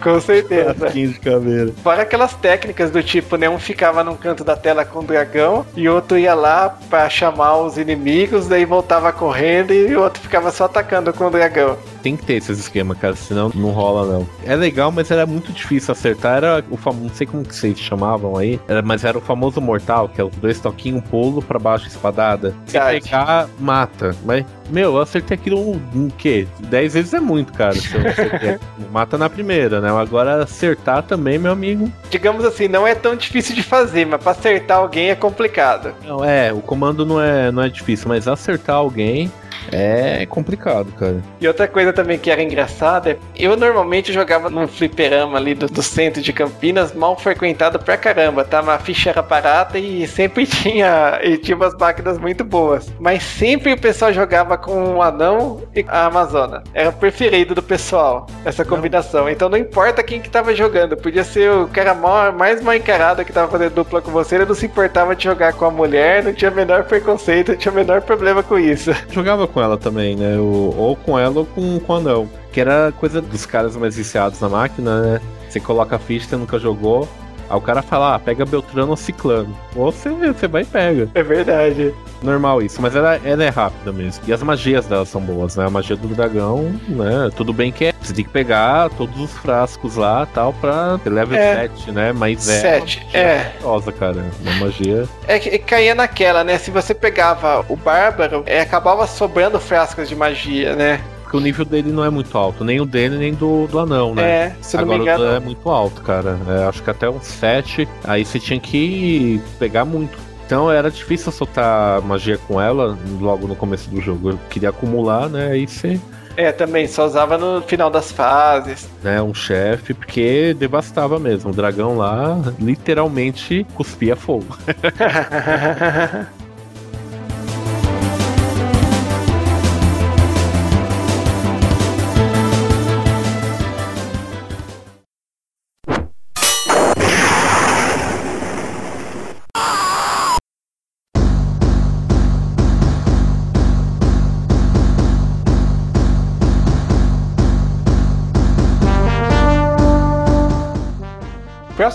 com certeza. Casquinho de caveira. Fora aquelas técnicas do tipo, né? Um ficava num canto da tela com o dragão e outro ia lá pra chamar os inimigos, daí voltava correndo e o outro ficava só atacando com o dragão. Tem que ter esses esquemas, cara, senão não rola, não. É legal, mas era muito difícil acertar. Era o famoso, não sei como que vocês chamavam aí, era, mas era o famoso mortal, que é os dois toquinhos, um pulo pra baixo, espadada. Se Verdade. pegar, mata. Mas, meu, eu acertei aquilo um, quê? Dez vezes é muito, cara. Se eu acertei. mata na primeira, né? Agora acertar também, meu amigo. Digamos assim, não é tão difícil de fazer, mas pra acertar alguém é complicado. Não, é, o comando não é, não é difícil, mas acertar alguém é complicado, cara. E outra coisa também que era engraçada, é, eu normalmente jogava num fliperama ali do, do centro de Campinas, mal frequentado pra caramba, tá? Mas a ficha era barata e sempre tinha, e tinha umas máquinas muito boas. Mas sempre o pessoal jogava com o anão e a Amazona. Era o preferido do pessoal, essa combinação. Então não importa quem que tava jogando, podia ser o cara maior- mais mal encarado que tava fazendo dupla com você, ele não se importava de jogar com a mulher, não tinha o menor preconceito, não tinha o menor problema com isso. Jogava com ela também, né? O- ou com ela ou com, com o anão. Que era coisa dos caras mais viciados na máquina, né? Você coloca a ficha, você nunca jogou. Aí o cara fala, ah, pega Beltrano ou Ciclano. Ou você, você vai e pega. É verdade. Normal isso, mas ela, ela é rápida mesmo. E as magias dela são boas, né? A magia do dragão, né? Tudo bem que é. Você tem que pegar todos os frascos lá tal pra level É. 7, né? Mas é. Sete, uma magia é. poderosa, cara. Uma magia. É que caía naquela, né? Se você pegava o Bárbaro, é, acabava sobrando frascos de magia, né? Porque o nível dele não é muito alto. Nem o dele, nem do, do anão, né? É, se não Agora me o engano. É muito alto, cara. É, acho que até um 7. Aí você tinha que pegar muito. Então era difícil soltar magia com ela logo no começo do jogo. Eu queria acumular, né? Aí você. É, também, só usava no final das fases. Né, um chefe, porque devastava mesmo. O dragão lá literalmente cuspia fogo.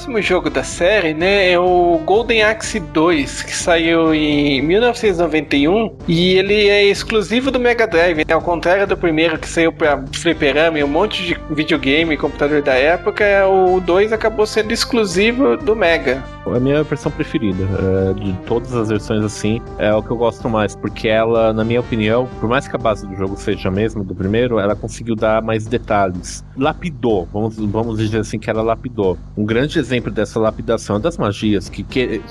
próximo jogo da série, né, é o Golden Axe 2, que saiu em 1991 e ele é exclusivo do Mega Drive, né, ao contrário do primeiro que saiu para fliperama e um monte de videogame e computador da época, o 2 acabou sendo exclusivo do Mega. É a minha versão preferida. é, de todas as versões assim, é o que eu gosto mais, porque ela, na minha opinião, por mais que a base do jogo seja a mesma do primeiro, ela conseguiu dar mais detalhes. Lapidou, vamos, vamos dizer assim que ela lapidou. Um grande exemplo dessa lapidação é das magias, que, que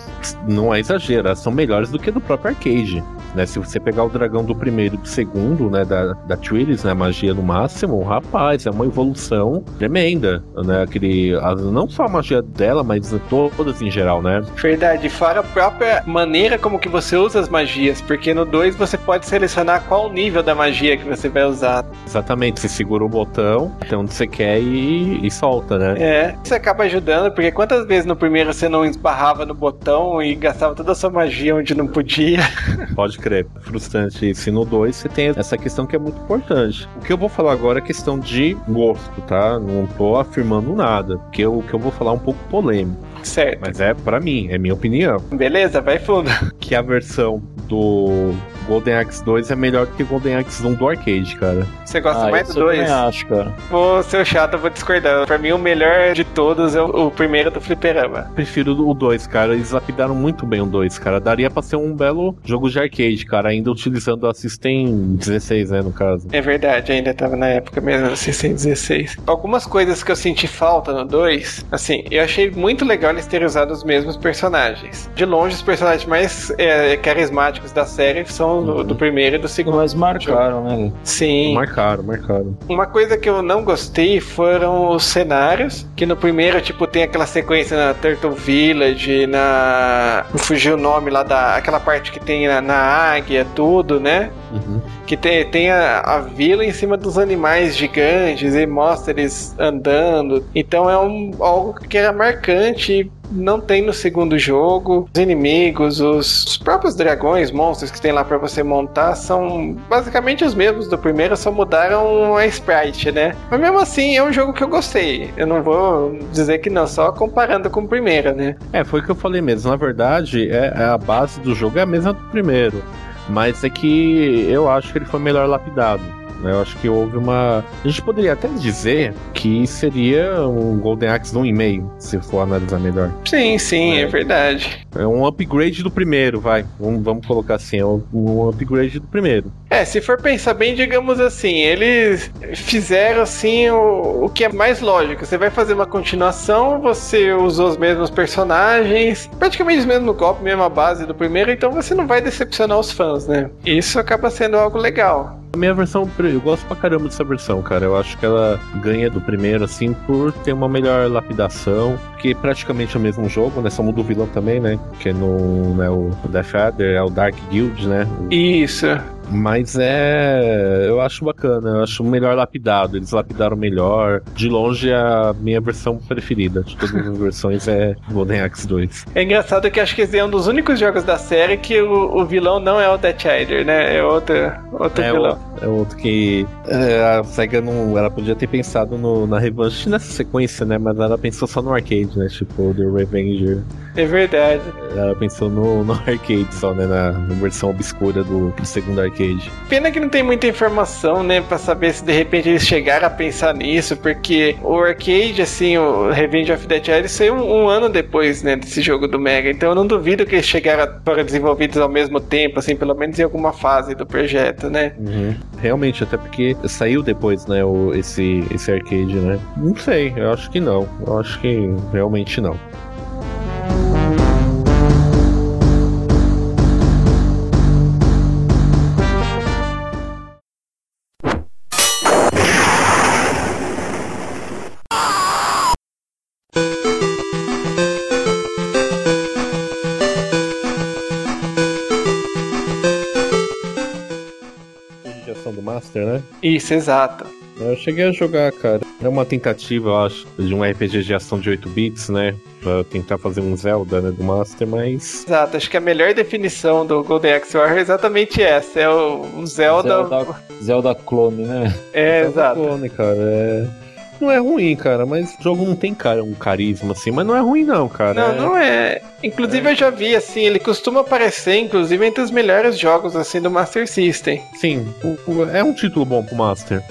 não é exagero, elas são melhores do que do próprio arcade. Né, se você pegar o dragão do primeiro e do segundo, né, da, da Trillis, né, magia no máximo, rapaz, é uma evolução tremenda, né, aquele, não só a magia dela, mas todas em geral, né, Verdade, fora a própria maneira como que você usa as magias, porque no 2 você pode selecionar qual nível da magia que você vai usar. exatamente, você segura o botão até onde você quer e, e solta, né, É, isso acaba ajudando, porque quantas vezes no primeiro você não esbarrava no botão e gastava toda a sua magia onde não podia? pode crer, frustrante isso, e no 2 você tem essa questão que é muito importante. O que eu vou falar agora é questão de gosto, tá, não tô afirmando nada, porque o que eu vou falar é um pouco polêmico, Certo. mas é pra mim, é minha opinião. Beleza, vai fundo. que a versão do Golden Axe 2 é melhor do que o Golden Axe 1 do arcade, cara. Você gosta ah, mais do isso eu 2? também acho, cara. Vou ser o chato, eu vou discordar. Pra mim, o melhor de todos é o, primeiro do Fliperama. Prefiro o 2, cara. Eles lapidaram muito bem o 2, cara. Daria pra ser um belo jogo de arcade, cara. Ainda utilizando a System 16, né, no caso. É verdade, ainda tava na época mesmo, assim, 616. Algumas coisas que eu senti falta no 2, assim, eu achei muito legal usado os mesmos personagens. De longe, os personagens mais é, carismáticos da série são do, do primeiro e do segundo. Mas marcaram, né? Sim. Marcaram, marcaram. Uma coisa que eu não gostei foram os cenários, que no primeiro, tipo, tem aquela sequência na Turtle Village, na... Fugiu o nome lá da... Aquela parte que tem na, na águia, tudo, né? Uhum. Que tem, tem a, a vila em cima dos animais gigantes e mostra eles andando. Então é um, algo que era marcante e não tem no segundo jogo. Os inimigos, os, os próprios dragões, monstros que tem lá pra você montar são basicamente os mesmos do primeiro, só mudaram a sprite, né? Mas mesmo assim é um jogo que eu gostei. Eu não vou dizer que não, só comparando com o primeiro, né? É, foi o que eu falei mesmo. Na verdade, é, é a base do jogo é a mesma do primeiro. Mas é que eu acho que ele foi melhor lapidado. Né? Eu acho que houve uma. A gente poderia até dizer que seria um Golden Axe 1,5, se for analisar melhor. Sim, sim, é, É. verdade. É um upgrade do primeiro, vai. Vamos, vamos colocar assim, é um, um upgrade do primeiro. É, se for pensar bem, digamos assim, eles fizeram assim o, o que é mais lógico. Você vai fazer uma continuação, você usou os mesmos personagens, praticamente os mesmos golpes, mesma base do primeiro, então você não vai decepcionar os fãs, né? Isso acaba sendo algo legal. A minha versão, eu gosto pra caramba dessa versão, cara. Eu acho que ela ganha do primeiro, assim, por ter uma melhor lapidação. Que praticamente é o mesmo jogo, né? Só muda o vilão também, né? Que no né, o Death Adder é o Dark Guild, né? Isso. Mas é. Eu acho bacana, eu acho melhor lapidado. Eles lapidaram melhor. De longe, a minha versão preferida de todas as versões é Golden Axe 2. É engraçado que acho que esse é um dos únicos jogos da série que o, o vilão não é o Death Rider, né? É outro, outro É, vilão. o, É outro que é, a SEGA não. Ela podia ter pensado no, na revanche nessa sequência, né? Mas ela pensou só no arcade, né? Tipo, The Revenger. É verdade. Ela pensou no, no arcade só, né? Na, na versão obscura do, do, segundo arcade. Pena que não tem muita informação, né? Pra saber se de repente eles chegaram a pensar nisso, porque o arcade, assim, o Revenge of the Dead saiu um, um, ano depois, né? Desse jogo do Mega. Então eu não duvido que eles chegaram para desenvolvidos ao mesmo tempo, assim, pelo menos em alguma fase do projeto, né? Uhum. Realmente, até porque saiu depois, né? O, esse, esse arcade, né? Não sei, eu acho que não. Eu acho que realmente não. Isso, exato. Eu cheguei a jogar, cara. É uma tentativa, eu acho, de um RPG de ação de 8 bits, né? Pra tentar fazer um Zelda, né? Do Master, mas. Exato, acho que a melhor definição do Golden Axe Warrior é exatamente essa. É o, o Zelda. Zelda. Zelda clone, né? É, Zelda exato. clone, cara. É. Não é ruim, cara, mas o jogo não tem cara, um carisma assim, mas não é ruim não, cara. Não, é... não é. Inclusive é. eu já vi assim, ele costuma aparecer inclusive entre os melhores jogos assim do Master System. Sim, é um título bom pro Master,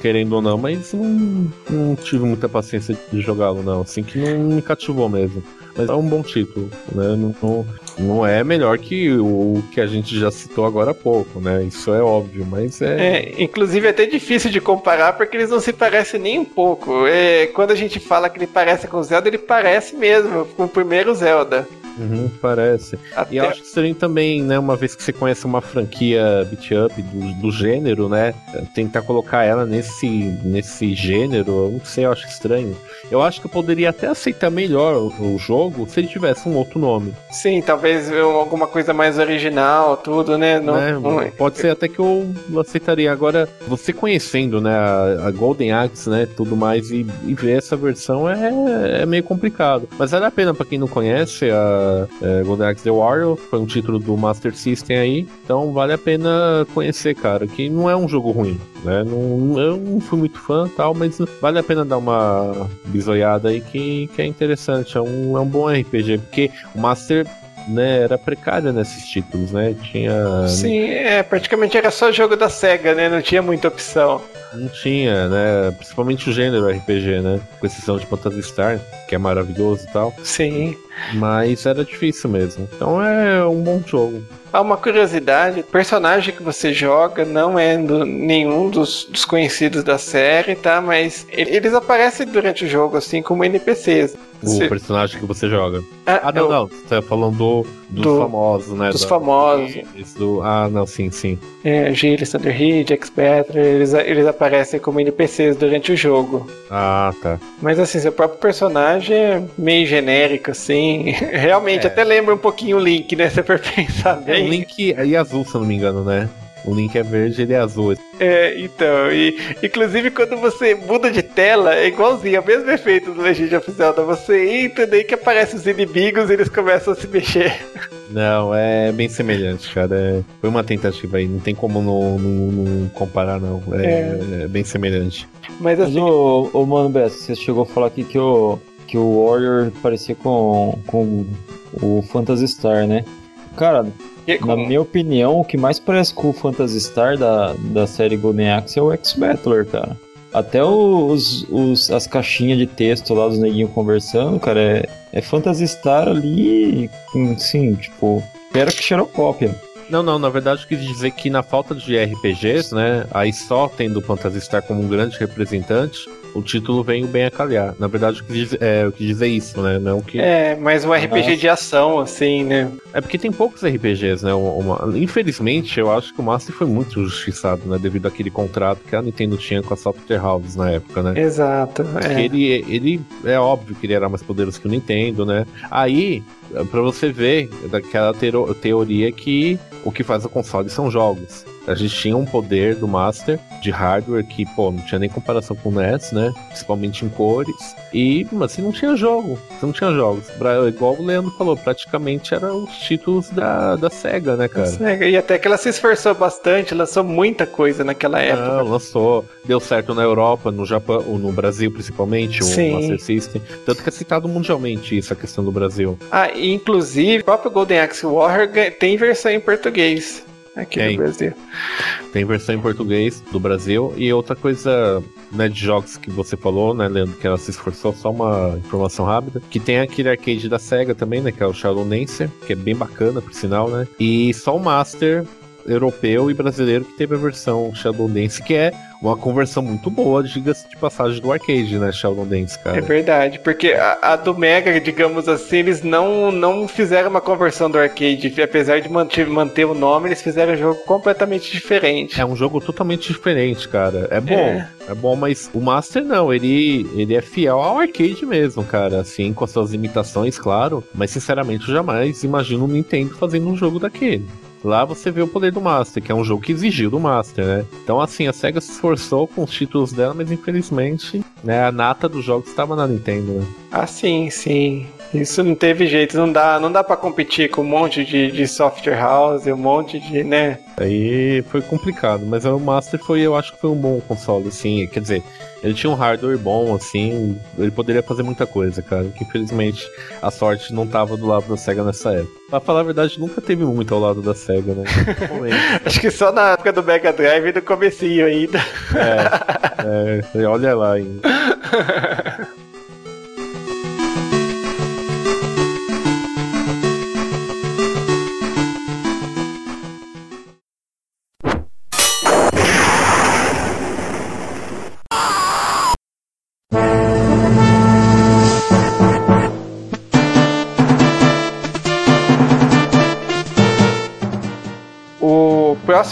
querendo ou não, mas não, não tive muita paciência de jogá-lo não, assim que não me cativou mesmo mas é um bom título, né? Não, não, não, é melhor que o que a gente já citou agora há pouco, né? Isso é óbvio, mas é... é inclusive é até difícil de comparar porque eles não se parecem nem um pouco. É, quando a gente fala que ele parece com Zelda, ele parece mesmo com o primeiro Zelda. Uhum, parece. Até... E eu acho que seria também, né, uma vez que você conhece uma franquia beat up do, do gênero, né, tentar colocar ela nesse, nesse gênero, eu não sei, eu acho estranho. Eu acho que eu poderia até aceitar melhor o, o jogo se ele tivesse um outro nome. Sim, talvez alguma coisa mais original, tudo, né? Não, é, não... Pode ser até que eu aceitaria. Agora, você conhecendo, né, a, a Golden Axe, né, tudo mais, e, e, ver essa versão é, é meio complicado. Mas vale a pena para quem não conhece a é, Golden Axe The Warrior, foi um título do Master System aí, então vale a pena conhecer, cara, que não é um jogo ruim, né? Não, eu não fui muito fã tal, mas vale a pena dar uma bisoiada aí que, que é interessante, é um, é um bom RPG, porque o Master né, era precária nesses títulos, né? Tinha. Sim, é, praticamente era só jogo da SEGA, né? Não tinha muita opção. Não tinha, né? Principalmente o gênero RPG, né? Com exceção de Phantasy Star, que é maravilhoso e tal. Sim. Mas era difícil mesmo. Então é um bom jogo. Há uma curiosidade: o personagem que você joga não é do, nenhum dos, dos, conhecidos da série, tá? Mas eles aparecem durante o jogo, assim como NPCs. O você... personagem que você joga. Ah, ah não, eu... não. Você tá falando do, dos do, famosos, né? Dos da... famosos. Do... Ah, não, sim, sim. É, Gilles, Thunderhead, X-Petra, eles, eles aparecem como NPCs durante o jogo. Ah, tá. Mas assim, seu próprio personagem é meio genérico, assim. Realmente, é. até lembra um pouquinho o Link, né? Se for pensar bem. É, o Link é azul, se eu não me engano, né? O Link é verde, ele é azul. É, então, e inclusive quando você muda de tela, é igualzinho, é o mesmo efeito do Legend of Zelda. Você entra, daí que aparecem os inimigos e eles começam a se mexer. Não, é bem semelhante, cara. É, foi uma tentativa aí, não tem como não, não, não comparar, não. É, é. é, bem semelhante. Mas assim. Mas, ô, ô Mano Bess, você chegou a falar aqui que o, que o Warrior parecia com, com o Phantasy Star, né? Cara, na minha opinião, o que mais parece com o Phantasy Star da, da série Golden Axe é o X-Battler, cara. Até os, os, as caixinhas de texto lá dos neguinhos conversando, cara, é, é Phantasy Star ali, sim, tipo, espero que xerocópia. Não, não, na verdade eu quis dizer que na falta de RPGs, né, aí só tendo o Phantasy Star como um grande representante, o título veio bem a calhar. Na verdade, eu quis, é, eu quis dizer isso, né? Não que... É, mas um RPG de ação, assim, né? É porque tem poucos RPGs, né? Uma... Infelizmente, eu acho que o Master foi muito justiçado, né? Devido àquele contrato que a Nintendo tinha com a Software House na época, né? Exato. É. Ele, ele é óbvio que ele era mais poderoso que o Nintendo, né? Aí, para você ver daquela teoria que o que faz o console são jogos. A gente tinha um poder do Master de hardware que, pô, não tinha nem comparação com o NES, né? Principalmente em cores. E, mas assim, não tinha jogo. Você não tinha jogos. Pra, igual o Leandro falou, praticamente eram os títulos da, da SEGA, né, cara? SEGA, e até que ela se esforçou bastante, lançou muita coisa naquela época. Não, lançou. Deu certo na Europa, no Japão, no Brasil principalmente, Sim. o Master System. Tanto que é citado mundialmente isso, a questão do Brasil. Ah, e inclusive, o próprio Golden Axe Warrior tem versão em português aqui Tem. no Brasil. Tem versão em português do Brasil. E outra coisa, né, de jogos que você falou, né, Leandro, que ela se esforçou, só uma informação rápida. Que tem aquele arcade da SEGA também, né, que é o Shadow Dancer, que é bem bacana, por sinal, né. E só o Master europeu e brasileiro que teve a versão Shadow Dance, que é uma conversão muito boa, diga-se de passagem do arcade, né, Shadow Dance, cara. É verdade, porque a, a do Mega, digamos assim, eles não, não fizeram uma conversão do arcade. Apesar de manter, manter o nome, eles fizeram um jogo completamente diferente. É um jogo totalmente diferente, cara. É bom, É. é, bom, mas o Master não, ele, ele é fiel ao arcade mesmo, cara. Assim, com as suas limitações, claro. Mas sinceramente, eu jamais imagino o Nintendo fazendo um jogo daquele. Lá você vê o poder do Master, que é um jogo que exigiu do Master, né? Então, assim, a SEGA se esforçou com os títulos dela, mas infelizmente, né, a nata dos jogos estava na Nintendo, né? Ah, sim, sim. Isso não teve jeito, não dá, não dá para competir com um monte de, de software house, um monte de, né? Aí foi complicado, mas o Master foi, eu acho que foi um bom console, assim, quer dizer, ele tinha um hardware bom, assim, ele poderia fazer muita coisa, cara, que infelizmente a sorte não tava do lado da SEGA nessa época. Pra falar a verdade, nunca teve muito ao lado da SEGA, né? Acho que só na época do Mega Drive e do comecinho ainda. é, é, olha lá ainda.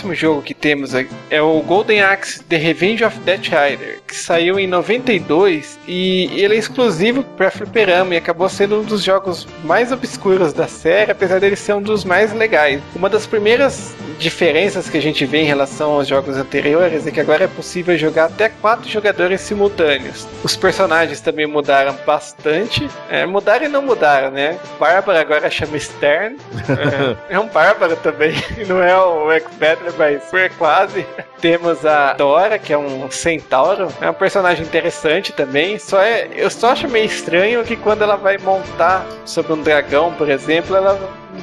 próximo jogo que temos é- o Golden Axe The Revenge of Death Rider, que saiu em 92 e ele é exclusivo para fliperama e acabou sendo um dos jogos mais obscuros da série, apesar dele ser um dos mais legais. Uma das primeiras diferenças que a gente vê em relação aos jogos anteriores é que agora é possível jogar até quatro jogadores simultâneos. Os personagens também mudaram bastante, é, mudaram e não mudaram, né? Bárbara agora chama Stern, é, é um bárbaro também, não é o X-Battler, mas foi quase. Temos a Dora, que é um centauro, é um personagem interessante também, só é, eu só acho meio estranho que quando ela vai montar sobre um dragão, por exemplo, ela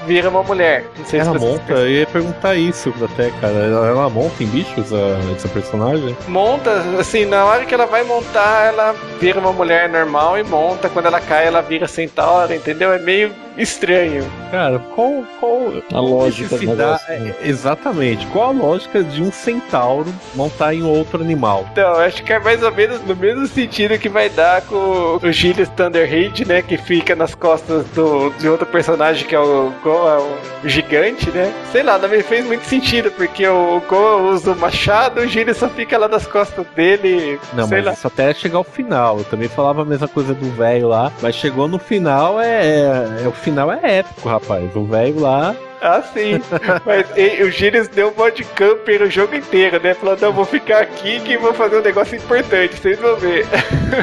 vira uma mulher. Não sei Ela se vocês monta, eu ia perguntar isso até, cara. Ela, ela monta em bichos, a, essa personagem? monta, assim, na hora que ela vai montar, ela vira uma mulher normal e monta. Quando ela cai, ela vira centauro, entendeu? É meio estranho. Cara, qual, qual A lógica do negócio, né? é, Exatamente. Qual a lógica de um centauro montar em outro animal? Então, acho que é mais ou menos no mesmo sentido que vai dar com o Gilles Thunderhead, né? Que fica nas costas do, de outro personagem que é o Goa, o gigante, né? Sei lá, não me fez muito sentido, porque o Goa usa o machado, o Gilles só fica lá nas costas dele. Não, sei mas lá. isso até chegar ao final. Eu também falava a mesma coisa do velho lá, mas chegou no final, é, é, é- o final é épico, rapaz. O velho lá Ah, sim. Mas e, o Gilles deu um bode camper o jogo inteiro, né? Falou, não, vou ficar aqui que vou fazer um negócio importante, vocês vão ver.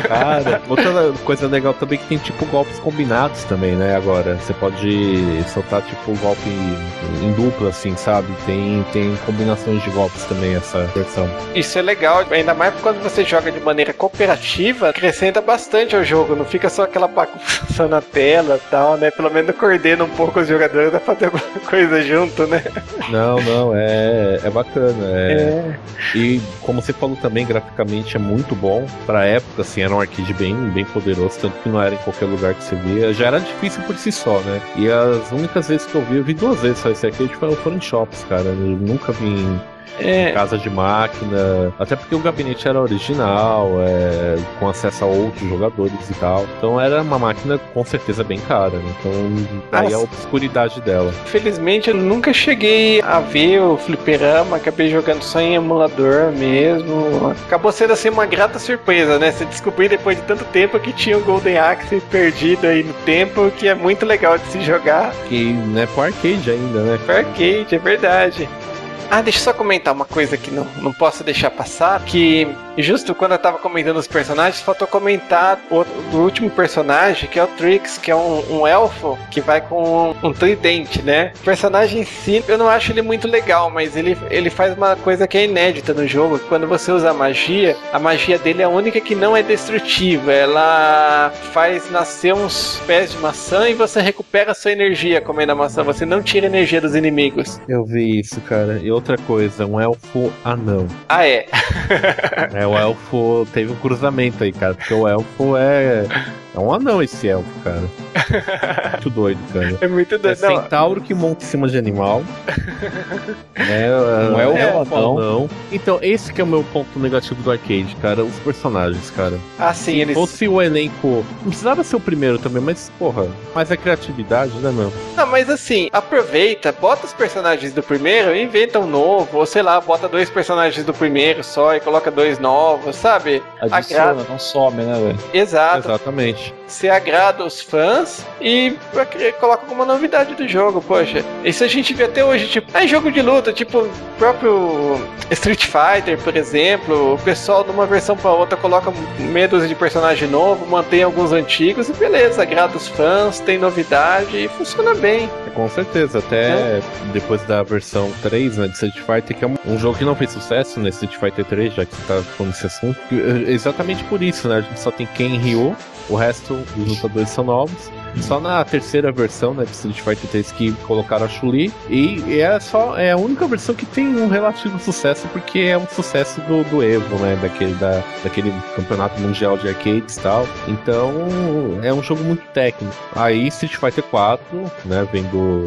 Cara, outra coisa legal também é que tem tipo golpes combinados também, né? Agora, você pode soltar tipo golpe em, em dupla, assim, sabe? Tem, tem combinações de golpes também essa versão. Isso é legal, ainda mais quando você joga de maneira cooperativa, acrescenta bastante ao jogo, não fica só aquela bagunça na tela e tal, né? Pelo menos coordena um pouco os jogadores a fazer alguma coisa junto, né? Não, não, é, é bacana. É, É. E como você falou também, graficamente é muito bom. Pra época, assim, era um arcade bem, bem poderoso, tanto que não era em qualquer lugar que você via. Já era difícil por si só, né? E as únicas vezes que eu vi, eu vi duas vezes só esse arcade, foram, foram em shops, cara. Eu nunca vi em É, casa de máquina. Até porque o gabinete era original, é, com acesso a outros jogadores e tal. Então era uma máquina com certeza bem cara, né? Então daí a Nossa. obscuridade dela. Infelizmente eu nunca cheguei a ver o fliperama, acabei jogando só em emulador mesmo. Acabou sendo assim uma grata surpresa, né? Você descobrir depois de tanto tempo que tinha o Golden Axe perdido aí no tempo, que é muito legal de se jogar. Que, né, pro arcade ainda, né? Pra arcade, é verdade. Ah, deixa eu só comentar uma coisa que não, não posso deixar passar, que justo quando eu tava comentando os personagens, faltou comentar o, do último personagem, que é o Trix, que é um, um elfo que vai com um, um, tridente, né? O personagem em si, eu não acho ele muito legal, mas ele, ele faz uma coisa que é inédita no jogo, quando você usa magia, a magia dele é a única que não é destrutiva, ela faz nascer uns pés de maçã e você recupera a sua energia comendo a maçã, você não tira energia dos inimigos. Eu vi isso, cara. E outra coisa, um elfo anão. Ah, é? é, o elfo teve um cruzamento aí, cara, porque o elfo é. É um anão esse elfo, cara. muito doido, cara. É muito doido. É centauro que monta em cima de animal. é, um elfo é anão. anão. Então, esse que é o meu ponto negativo do arcade, cara. Os personagens, cara. Ah, sim, Se eles... fosse o elenco... Não precisava ser o primeiro também, mas, porra, mais a criatividade, né, meu? Não, mas assim, aproveita, bota os personagens do primeiro e inventa um novo, ou sei lá, bota dois personagens do primeiro só e coloca dois novos, sabe? Adiciona, Agrada. não some, né, velho? Exato. Exatamente. Você agrada os fãs e coloca como novidade do jogo, poxa. Isso a gente vê até hoje, tipo, é jogo de luta, tipo, próprio Street Fighter, por exemplo, o pessoal de uma versão para outra coloca medos de personagem novo, mantém alguns antigos e beleza, agrada os fãs, tem novidade e funciona bem. Com certeza, até é. depois da versão 3 né, de Street Fighter, que é um, um, jogo que não fez sucesso, né, Street Fighter 3, já que você tá falando desse assunto, exatamente por isso, né, a gente só tem Ken Ryu, o resto dos lutadores são novos. Só na terceira versão, né, de Street Fighter 3 que colocaram a Chun-Li. E é só é a única versão que tem um relativo sucesso, porque é um sucesso do, do Evo, né? Daquele, da, daquele campeonato mundial de arcades e tal. Então é um jogo muito técnico. Aí Street Fighter 4, né, vem do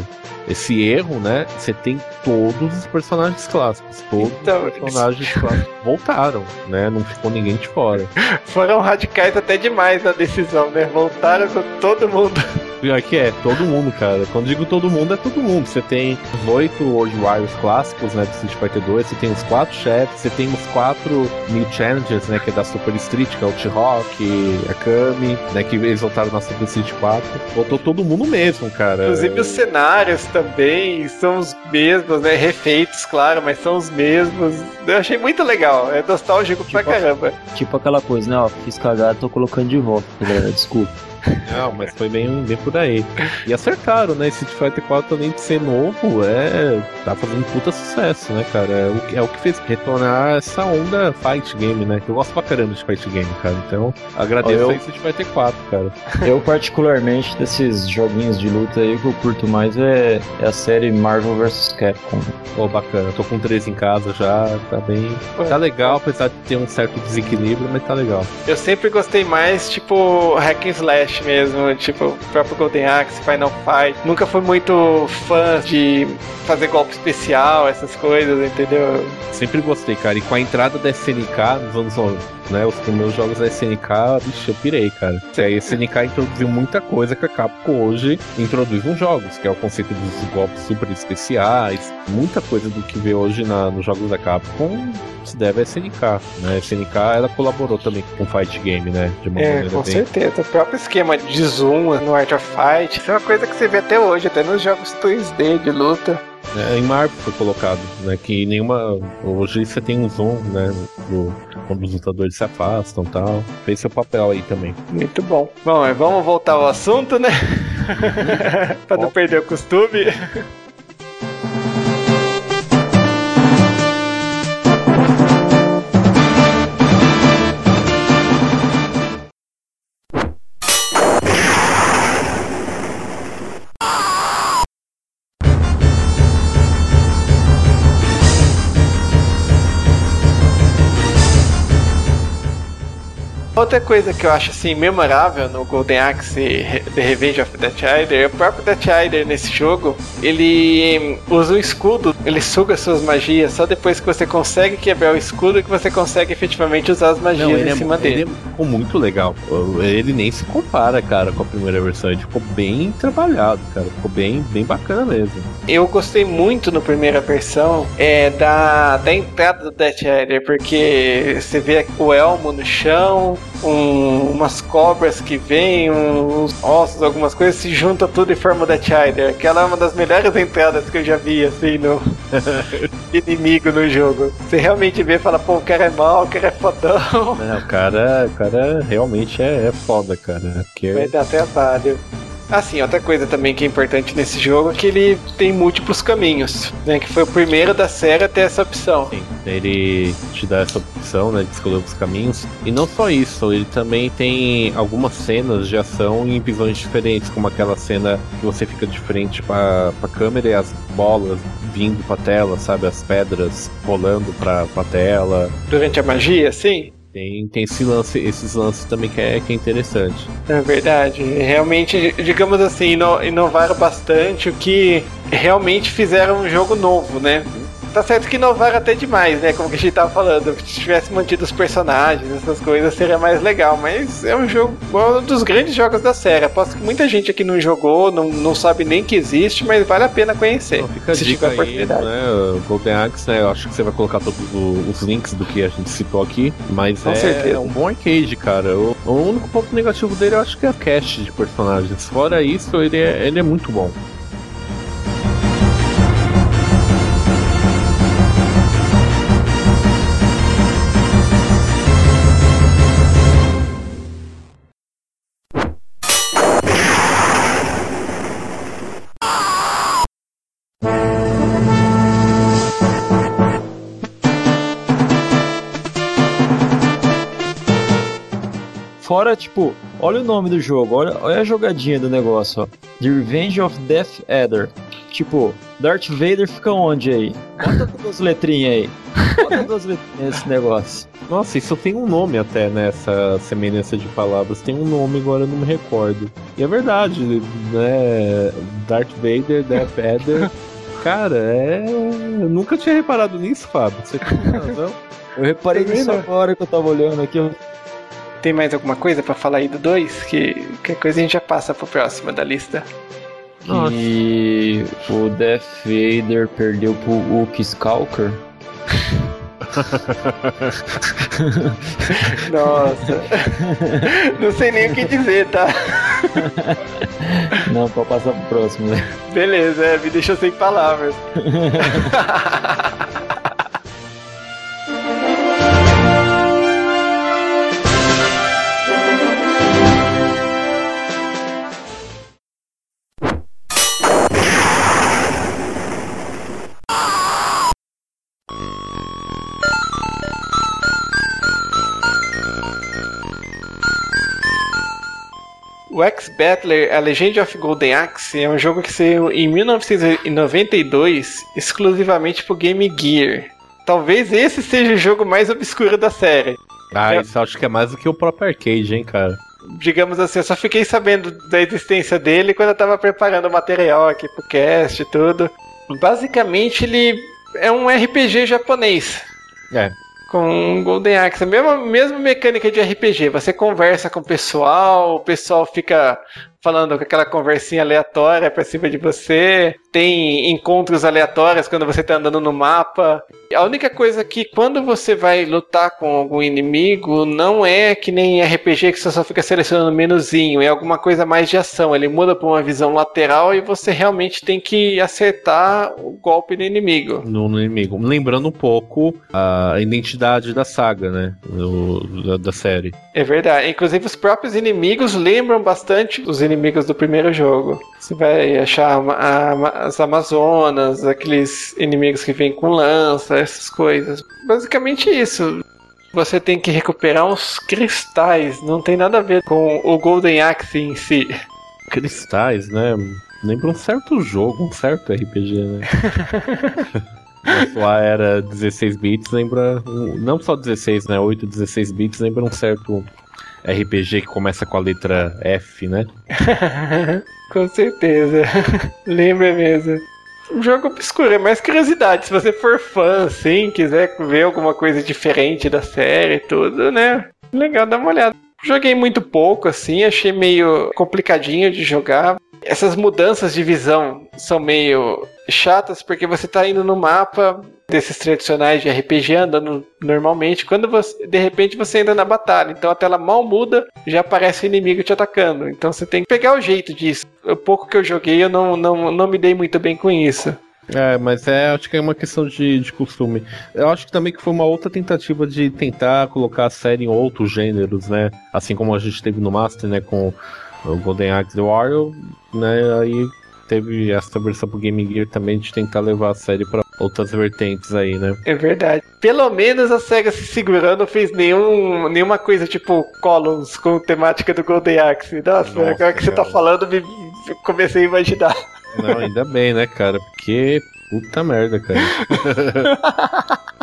esse erro, né? Você tem todos os personagens clássicos. Todos então, os personagens clássicos voltaram, né? Não ficou ninguém de fora. Foram radicais até demais na decisão, né? Voltaram com todo mundo. Pior que é, todo mundo, cara. Quando digo todo mundo, é todo mundo. Você tem os oito World Warriors clássicos, né, do Street Fighter 2, você tem os quatro chefes, você tem os quatro New Challengers, né, que é da Super Street, que é o T-Rock, a Kami, né, que eles voltaram na Super Street 4. Voltou todo mundo mesmo, cara. Inclusive os cenários também são os mesmos, né, refeitos, claro, mas são os mesmos. Eu achei muito legal, é nostálgico tipo, pra caramba. Tipo aquela coisa, né, ó, fiz cagada, tô colocando de volta, galera, desculpa. Não, mas foi bem, bem por aí. E acertaram, né? Esse Street Fighter 4, além de ser novo, é. tá fazendo puta sucesso, né, cara? É o, é o que fez retornar essa onda fight game, né? Que eu gosto pra caramba de fight game, cara. Então, agradeço eu, aí Street Fighter 4, cara. Eu, particularmente, desses joguinhos de luta aí, o que eu curto mais é, é a série Marvel vs Capcom. Pô, oh, bacana. Tô com três em casa já, tá bem. Tá legal, apesar de ter um certo desequilíbrio, mas tá legal. Eu sempre gostei mais, tipo, hack and slash mesmo, tipo o próprio Golden Axe, Final Fight. Nunca fui muito fã de fazer golpe especial, essas coisas, entendeu? Sempre gostei, cara. E com a entrada da SNK nos anos né, os primeiros jogos da SNK, bicho, eu pirei, cara. A SNK introduziu muita coisa que a Capcom hoje introduz nos jogos, que é o conceito dos golpes super especiais. Muita coisa do que vê hoje na, nos jogos da Capcom se deve à SNK, né? A SNK, ela colaborou também com o Fight Game, né? De uma é, com bem... certeza. O próprio esquema de zoom no Art of Fight, isso é uma coisa que você vê até hoje, até nos jogos 2D de luta. É, em Marvel foi colocado, né? Que nenhuma. Hoje você tem um zoom, né? Do, quando os lutadores se afastam e tal. Fez seu papel aí também. Muito bom. Bom, vamos voltar ao assunto, né? pra não perder o costume. Outra coisa que eu acho assim memorável no Golden Axe The Revenge of Death Rider, o próprio Death Rider nesse jogo, ele usa o escudo, ele suga suas magias só depois que você consegue quebrar o escudo que você consegue efetivamente usar as magias Não, em é, cima dele. Ele ficou muito legal. Ele nem se compara, cara, com a primeira versão. Ele ficou bem trabalhado, cara. Ficou bem, bem bacana mesmo. Eu gostei muito na primeira versão é, da, da entrada do Death Rider, porque você vê o elmo no chão, um, umas cobras que vêm, uns ossos, algumas coisas, se junta tudo e forma o Death Rider. Aquela é uma das melhores entradas que eu já vi, assim, no, inimigo no jogo. Você realmente vê e fala, pô, o cara é mal, o cara é fodão. É, o cara, o cara realmente é, é foda, cara. Que... Vai dar trabalho. Assim, outra coisa também que é importante nesse jogo é que ele tem múltiplos caminhos, né? Que foi o primeiro da série a ter essa opção. Sim, ele te dá essa opção, né, de escolher os caminhos. E não só isso, ele também tem algumas cenas de ação em visões diferentes, como aquela cena que você fica de frente pra, pra câmera e as bolas vindo pra tela, sabe? As pedras rolando pra, pra tela. Durante a magia, sim? Tem, tem esse lance, esses lances também que é, que é interessante. É verdade. Realmente, digamos assim, ino- inovaram bastante o que realmente fizeram um jogo novo, né? Tá certo que inovaram até demais, né? Como que a gente tava falando. Se tivesse mantido os personagens, essas coisas, seria mais legal. Mas é um jogo, é um dos grandes jogos da série. Aposto que muita gente aqui não jogou, não, não sabe nem que existe, mas vale a pena conhecer. Então, fica a se dica tiver aí, oportunidade. né? o Golden Axe, né? Eu acho que você vai colocar todos os links do que a gente citou aqui. Mas Com é, certeza. é um bom arcade, cara. O, o único ponto negativo dele eu acho que é a cast de personagens. Fora isso, ele é, ele é muito bom. Fora, tipo, olha o nome do jogo, olha, olha a jogadinha do negócio, ó. The Revenge of Death Adder. Tipo, Darth Vader fica onde aí? Bota duas letrinhas aí. Bota duas letrinhas nesse negócio. Nossa, isso tem um nome até nessa semelhança de palavras. Tem um nome, agora eu não me recordo. E é verdade, né? Darth Vader, Death Adder. Cara, é. Eu nunca tinha reparado nisso, Fábio. Você tem razão. Eu reparei nisso agora que eu tava olhando aqui. eu- Tem mais alguma coisa pra falar aí do 2? Que qualquer coisa a gente já passa pro próximo da lista. Nossa. Que o Death Vader perdeu pro Luke Skywalker. Nossa. Não sei nem o que dizer, tá? Não, pra passar pro próximo, né? Beleza, é, me deixou sem palavras. O X-Battler, A Legend of Golden Axe, é um jogo que saiu em 1992 exclusivamente pro Game Gear. Talvez esse seja o jogo mais obscuro da série. Ah, É. isso acho que é mais do que o próprio arcade, hein, cara. Digamos assim, eu só fiquei sabendo da existência dele quando eu tava preparando o material aqui pro cast e tudo. Basicamente, ele é um RPG japonês. É. Com Golden Axe, a mesma, mesma mecânica de RPG. Você conversa com o pessoal, o pessoal fica falando com aquela conversinha aleatória pra cima de você. Tem encontros aleatórios quando você tá andando no mapa. A única coisa que quando você vai lutar com algum inimigo, não é que nem RPG que você só fica selecionando menuzinho, é alguma coisa mais de ação. Ele muda pra uma visão lateral e você realmente tem que acertar o golpe do inimigo. No, no inimigo. Lembrando um pouco a identidade da saga, né? do- da, da série. É verdade. Inclusive, os próprios inimigos lembram bastante os inimigos do primeiro jogo. Você vai achar a- as Amazonas, aqueles inimigos que vêm com lança, essas coisas. Basicamente isso. Você tem que recuperar uns cristais. Não tem nada a ver com o Golden Axe em si. Cristais, né? Lembra um certo jogo, um certo RPG, né? Na sua era 16 bits lembra. Não só 16, né? 8, 16 bits lembra um certo RPG que começa com a letra F, né? com certeza. Lembra mesmo. Um jogo obscuro, é mais curiosidade. Se você for fã, assim, quiser ver alguma coisa diferente da série e tudo, né? Legal, dá uma olhada. Joguei muito pouco, assim, achei meio complicadinho de jogar. Essas mudanças de visão são meio chatas, porque você tá indo no mapa desses tradicionais de RPG andando normalmente, quando você, de repente você entra na batalha, então a tela mal muda, já aparece o inimigo te atacando. Então você tem que pegar o jeito disso. O pouco que eu joguei, eu não, não, não me dei muito bem com isso. É, mas é, acho que é uma questão de, de costume. Eu acho que também que foi uma outra tentativa de tentar colocar a série em outros gêneros, né? Assim como a gente teve no Master, né, com o Golden Axe The Warrior, né? Aí teve essa versão pro Game Gear também de tentar levar a série para outras vertentes aí, né? É verdade. Pelo menos a SEGA se segurando não fez nenhum, nenhuma coisa tipo Columns com temática do Golden Axe. Nossa, Nossa, agora que você tá falando, me, comecei a imaginar. Não, ainda bem, né, cara? Porque puta merda, cara.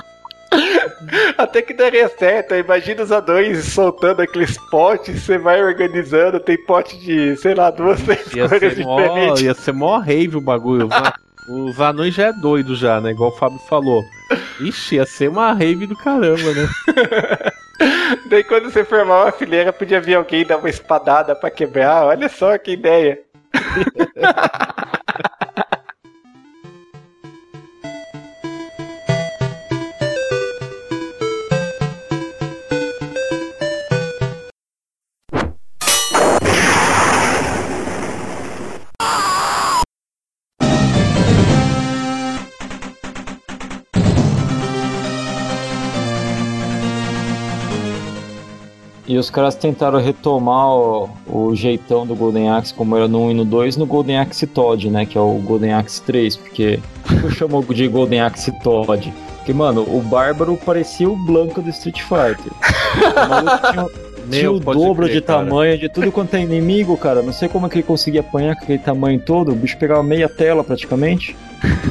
Até que daria certo. Imagina os anões soltando aqueles potes, você vai organizando, tem pote de, sei lá, duas, três Ia cores ser, mó, diferentes. ia ser mó rave o bagulho. Os, a- os anões já é doido já, né? Igual o Fábio falou. Ixi, ia ser uma rave do caramba, né? Daí quando você formar uma fileira, podia vir alguém dar uma espadada pra quebrar. Olha só que ideia. E os caras tentaram retomar o, o jeitão do Golden Axe como era no 1 e no 2 no Golden Axe Todd, né? Que é o Golden Axe 3. Porque por que eu chamo de Golden Axe Todd? Porque, mano, o Bárbaro parecia o Blanca do Street Fighter. O maluco tinha, tinha o dobro crer, de cara. tamanho de tudo quanto é inimigo, cara. Não sei como é que ele conseguia apanhar com aquele tamanho todo. O bicho pegava meia tela praticamente.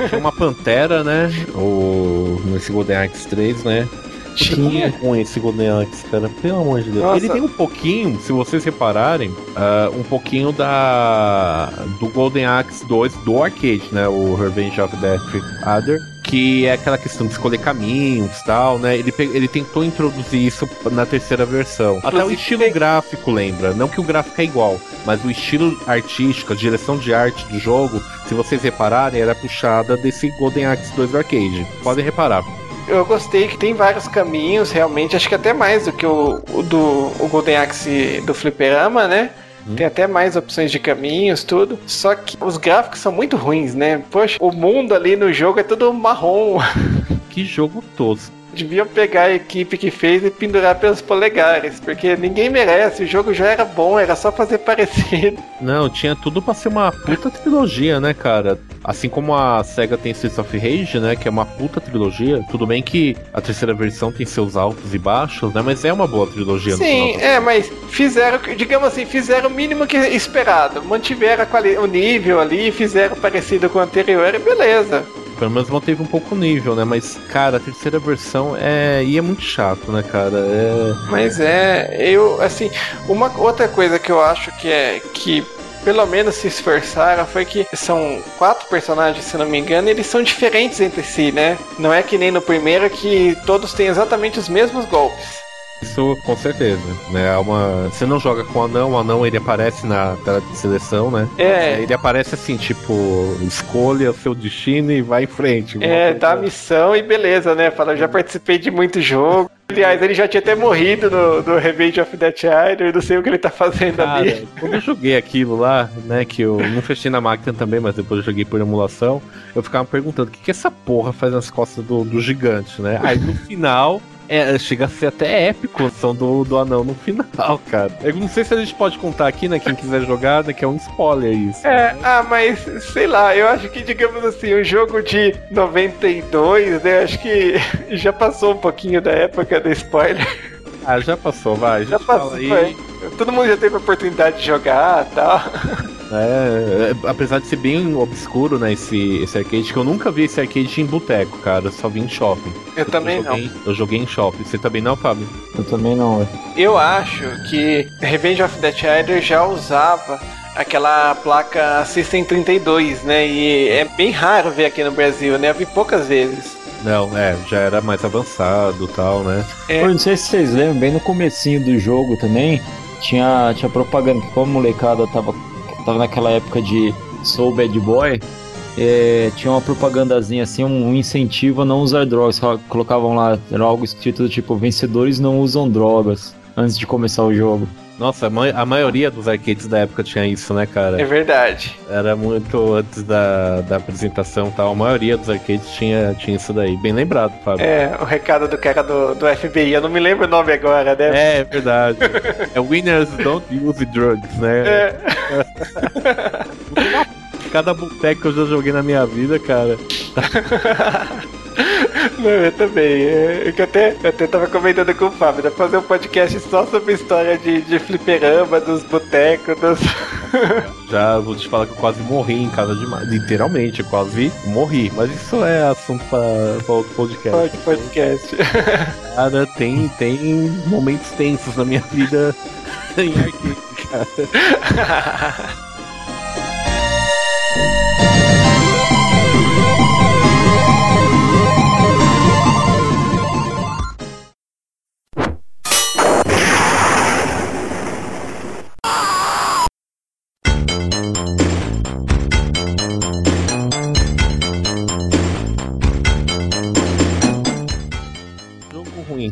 Tinha uma pantera, né? O, nesse Golden Axe 3, né? Tinha. É ruim esse Golden Axe, cara. Pelo amor de Deus. Nossa. Ele tem um pouquinho, se vocês repararem, ah, um pouquinho da do Golden Axe 2 do arcade, né? O Revenge of the Death Adder. Que é aquela questão de escolher caminhos e tal, né? Ele, ele tentou introduzir isso na terceira versão. Até o estilo tem- gráfico lembra. Não que o gráfico é igual, mas o estilo artístico, a direção de arte do jogo, se vocês repararem, era puxada desse Golden Axe 2 do arcade. Podem reparar. Eu gostei que tem vários caminhos, realmente. Acho que até mais do que o, o do o Golden Axe do Fliperama, né? Tem até mais opções de caminhos, tudo. Só que os gráficos são muito ruins, né? Poxa, o mundo ali no jogo é tudo marrom. Que jogo tosco. Deviam pegar a equipe que fez e pendurar pelos polegares, porque ninguém merece. O jogo já era bom, era só fazer parecido. Não, tinha tudo pra ser uma puta trilogia, né, cara? Assim como a SEGA tem Streets of Rage, né, que é uma puta trilogia. Tudo bem que a terceira versão tem seus altos e baixos, né, mas é uma boa trilogia. Sim, é, mas fizeram, digamos assim, fizeram o mínimo que esperado. Mantiveram o nível ali, fizeram parecido com o anterior e beleza. Pelo menos manteve um pouco o nível, né? Mas, cara, a terceira versão é. E é muito chato, né, cara? É. Mas é, eu, assim, uma outra coisa que eu acho que é que pelo menos se esforçaram foi que são quatro personagens, se não me engano, e eles são diferentes entre si, né? Não é que nem no primeiro que todos têm exatamente os mesmos golpes. Isso com certeza, né? É uma... Você não joga com o anão, o anão ele aparece na tela de seleção, né? É, Ele aparece assim, tipo, escolha o seu destino e vai em frente. É, dá a missão e beleza, né? Fala, eu já participei de muito jogo. Aliás, ele já tinha até morrido no, no Revenge of the Child, não sei o que ele tá fazendo ali. Cara, quando eu joguei aquilo lá, né, que eu não fechei na máquina também, mas depois eu joguei por emulação, eu ficava perguntando o que, que essa porra faz nas costas do, do gigante, né? Aí no final. É, chega a ser até épico a ação do, do anão no final, cara. Eu não sei se a gente pode contar aqui, né? Quem quiser jogar, né? Que é um spoiler isso. É, ah, mas sei lá, eu acho que, digamos assim, um jogo de 92, né? Acho que já passou um pouquinho da época do spoiler. Ah, já passou, vai. Já passou, aí. Todo mundo já teve a oportunidade de jogar e tal. É, é, apesar de ser bem obscuro, né, esse, esse arcade, que eu nunca vi esse arcade em boteco, cara. Eu só vi em shopping. Eu também não. joguei, Eu joguei em shopping. Você também não, Fábio? Eu também não, velho. Eu acho que Revenge of the Child já usava aquela placa System 32, né? E é bem raro ver aqui no Brasil, né? Eu vi poucas vezes. Não, é, já era mais avançado e tal, né? É. Pô, não sei se vocês lembram, bem no comecinho do jogo também, tinha, tinha propaganda, que como a molecada tava, tava naquela época de Soul Bad Boy, é, tinha uma propagandazinha assim, um, incentivo a não usar drogas. Colocavam lá, era algo escrito do tipo, vencedores não usam drogas, antes de começar o jogo. Nossa, a, ma a maioria dos arcades da época tinha isso, né, cara? É verdade. Era muito antes da, da apresentação e tal. A maioria dos arcades tinha, tinha isso daí. Bem lembrado, Fábio. É, o recado do cara do, do FBI. Eu não me lembro o nome agora, né? É, é verdade. é Winners Don't Use Drugs, né? É. Cada boteco que eu já joguei na minha vida, cara. Não, eu também. É, que eu até, eu até tava comentando com o Fábio, dá pra fazer um podcast só sobre história de, de fliperama, dos botecos, dos. Já vou te falar que eu quase morri em casa demais. Literalmente, eu quase morri. Mas isso é assunto pra, pra outro podcast. Outro podcast. Cara, tem, tem momentos tensos na minha vida em arcade, cara.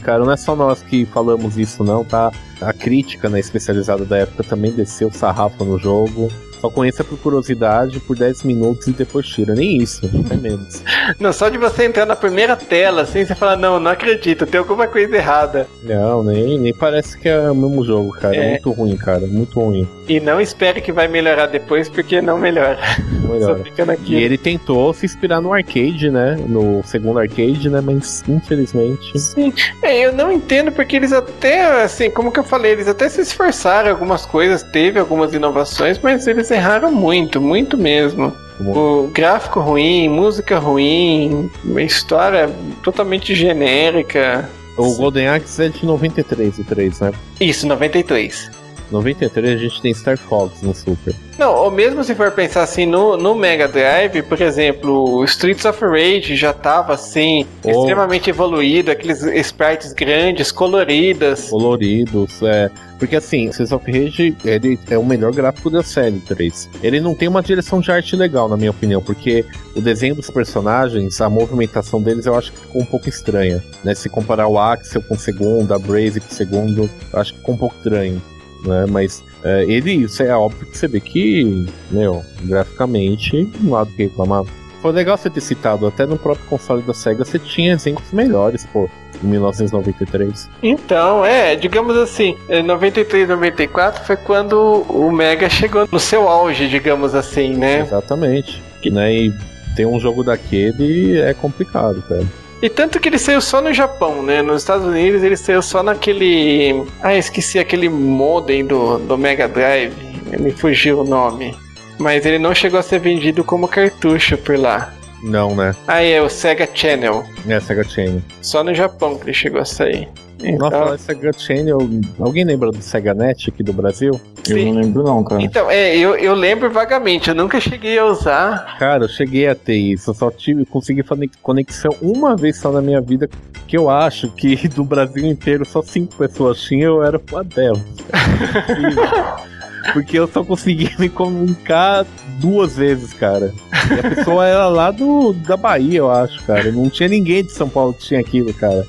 Cara. Não é só nós que falamos isso, não, tá? A crítica né, especializada da época também desceu sarrafo no jogo. Só conheça por curiosidade por 10 minutos e depois tira. Nem isso, até menos. Não, só de você entrar na primeira tela, assim, você fala, não, não acredito, tem alguma coisa errada. Não, nem, nem parece que é o mesmo jogo, cara. É, é muito ruim, cara. Muito ruim. E não espere que vai melhorar depois, porque não melhora. Melhora. Só fica naquilo. E ele tentou se inspirar no arcade, né? No segundo arcade, né? Mas infelizmente. Sim. É, eu não entendo porque eles até, assim, como que eu falei, eles até se esforçaram algumas coisas, teve algumas inovações, mas eles erraram muito, muito mesmo. O gráfico ruim, música ruim, uma história totalmente genérica. O Golden Axe é de 93, o 3, né? Isso, 93. 93 a gente tem Star Fox no Super. Não, ou mesmo se for pensar assim, no, no Mega Drive, por exemplo, Streets of Rage já tava assim, oh. extremamente evoluído, aqueles sprites grandes, coloridas. Coloridos, é. Porque assim, Streets of Rage ele é o melhor gráfico da série 3. Ele não tem uma direção de arte legal, na minha opinião, porque o desenho dos personagens, a movimentação deles eu acho que ficou um pouco estranha. Né? Se comparar o Axel com o segundo, a Braze com o segundo, eu acho que ficou um pouco estranho né? Mas é, ele, isso é óbvio que você vê que, meu, graficamente, não há do que reclamar. Foi legal você ter citado, até no próprio console da SEGA você tinha exemplos melhores, pô. Em 1993. Então, é, digamos assim, 93, 94 foi quando o Mega chegou no seu auge, digamos assim, né? Exatamente. Que... Né, e tem um jogo daquele é complicado, cara. E tanto que ele saiu só no Japão, né? Nos Estados Unidos ele saiu só naquele. Ah, esqueci aquele modem do, do Mega Drive. Me fugiu o nome. Mas ele não chegou a ser vendido como cartucho por lá. Não, né? Ah, é o Sega Channel. É, Sega Channel. Só no Japão que ele chegou a sair. Então... Nossa, Sega Channel. Alguém lembra do Sega Net aqui do Brasil? Sim. Eu não lembro, não, cara. Então, é, eu, eu lembro vagamente, eu nunca cheguei a usar. Cara, eu cheguei a ter isso. Eu só tive, consegui fazer conexão uma vez só na minha vida. Que eu acho que do Brasil inteiro só cinco pessoas tinham, eu era uma delas. Porque eu só consegui me comunicar duas vezes, cara. E a pessoa era lá do, da Bahia, eu acho, cara. Não tinha ninguém de São Paulo que tinha aquilo, cara.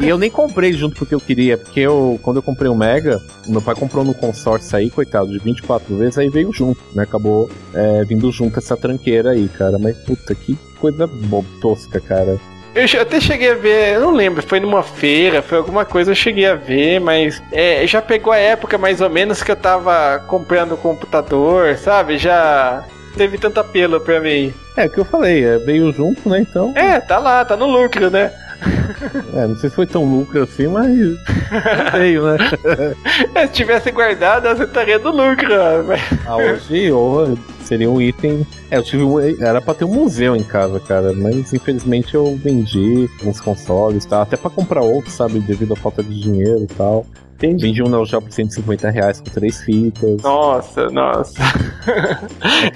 E eu nem comprei junto porque eu queria, porque eu, quando eu comprei o Mega, meu pai comprou no consórcio aí, coitado, de 24 vezes, aí veio junto, né? Acabou é, vindo junto essa tranqueira aí, cara. Mas puta, que coisa tosca, cara. Eu até cheguei a ver, eu não lembro, foi numa feira, foi alguma coisa, eu cheguei a ver, mas é, já pegou a época mais ou menos que eu tava comprando computador, sabe? Já teve tanto apelo pra mim. É, o que eu falei, é, veio junto, né? Então. É, tá lá, tá no lucro, né? É, não sei se foi tão lucro assim, mas veio, né? É, se tivesse guardado, você estaria no lucro. Ah, hoje, ou seria um item. É, eu tive um... Era pra ter um museu em casa, cara, mas infelizmente eu vendi uns consoles, tá? Até pra comprar outros, sabe? Devido à falta de dinheiro e tal. Entendi. Vendi um Neo Geo por 150 reais com três fitas. Nossa, nossa.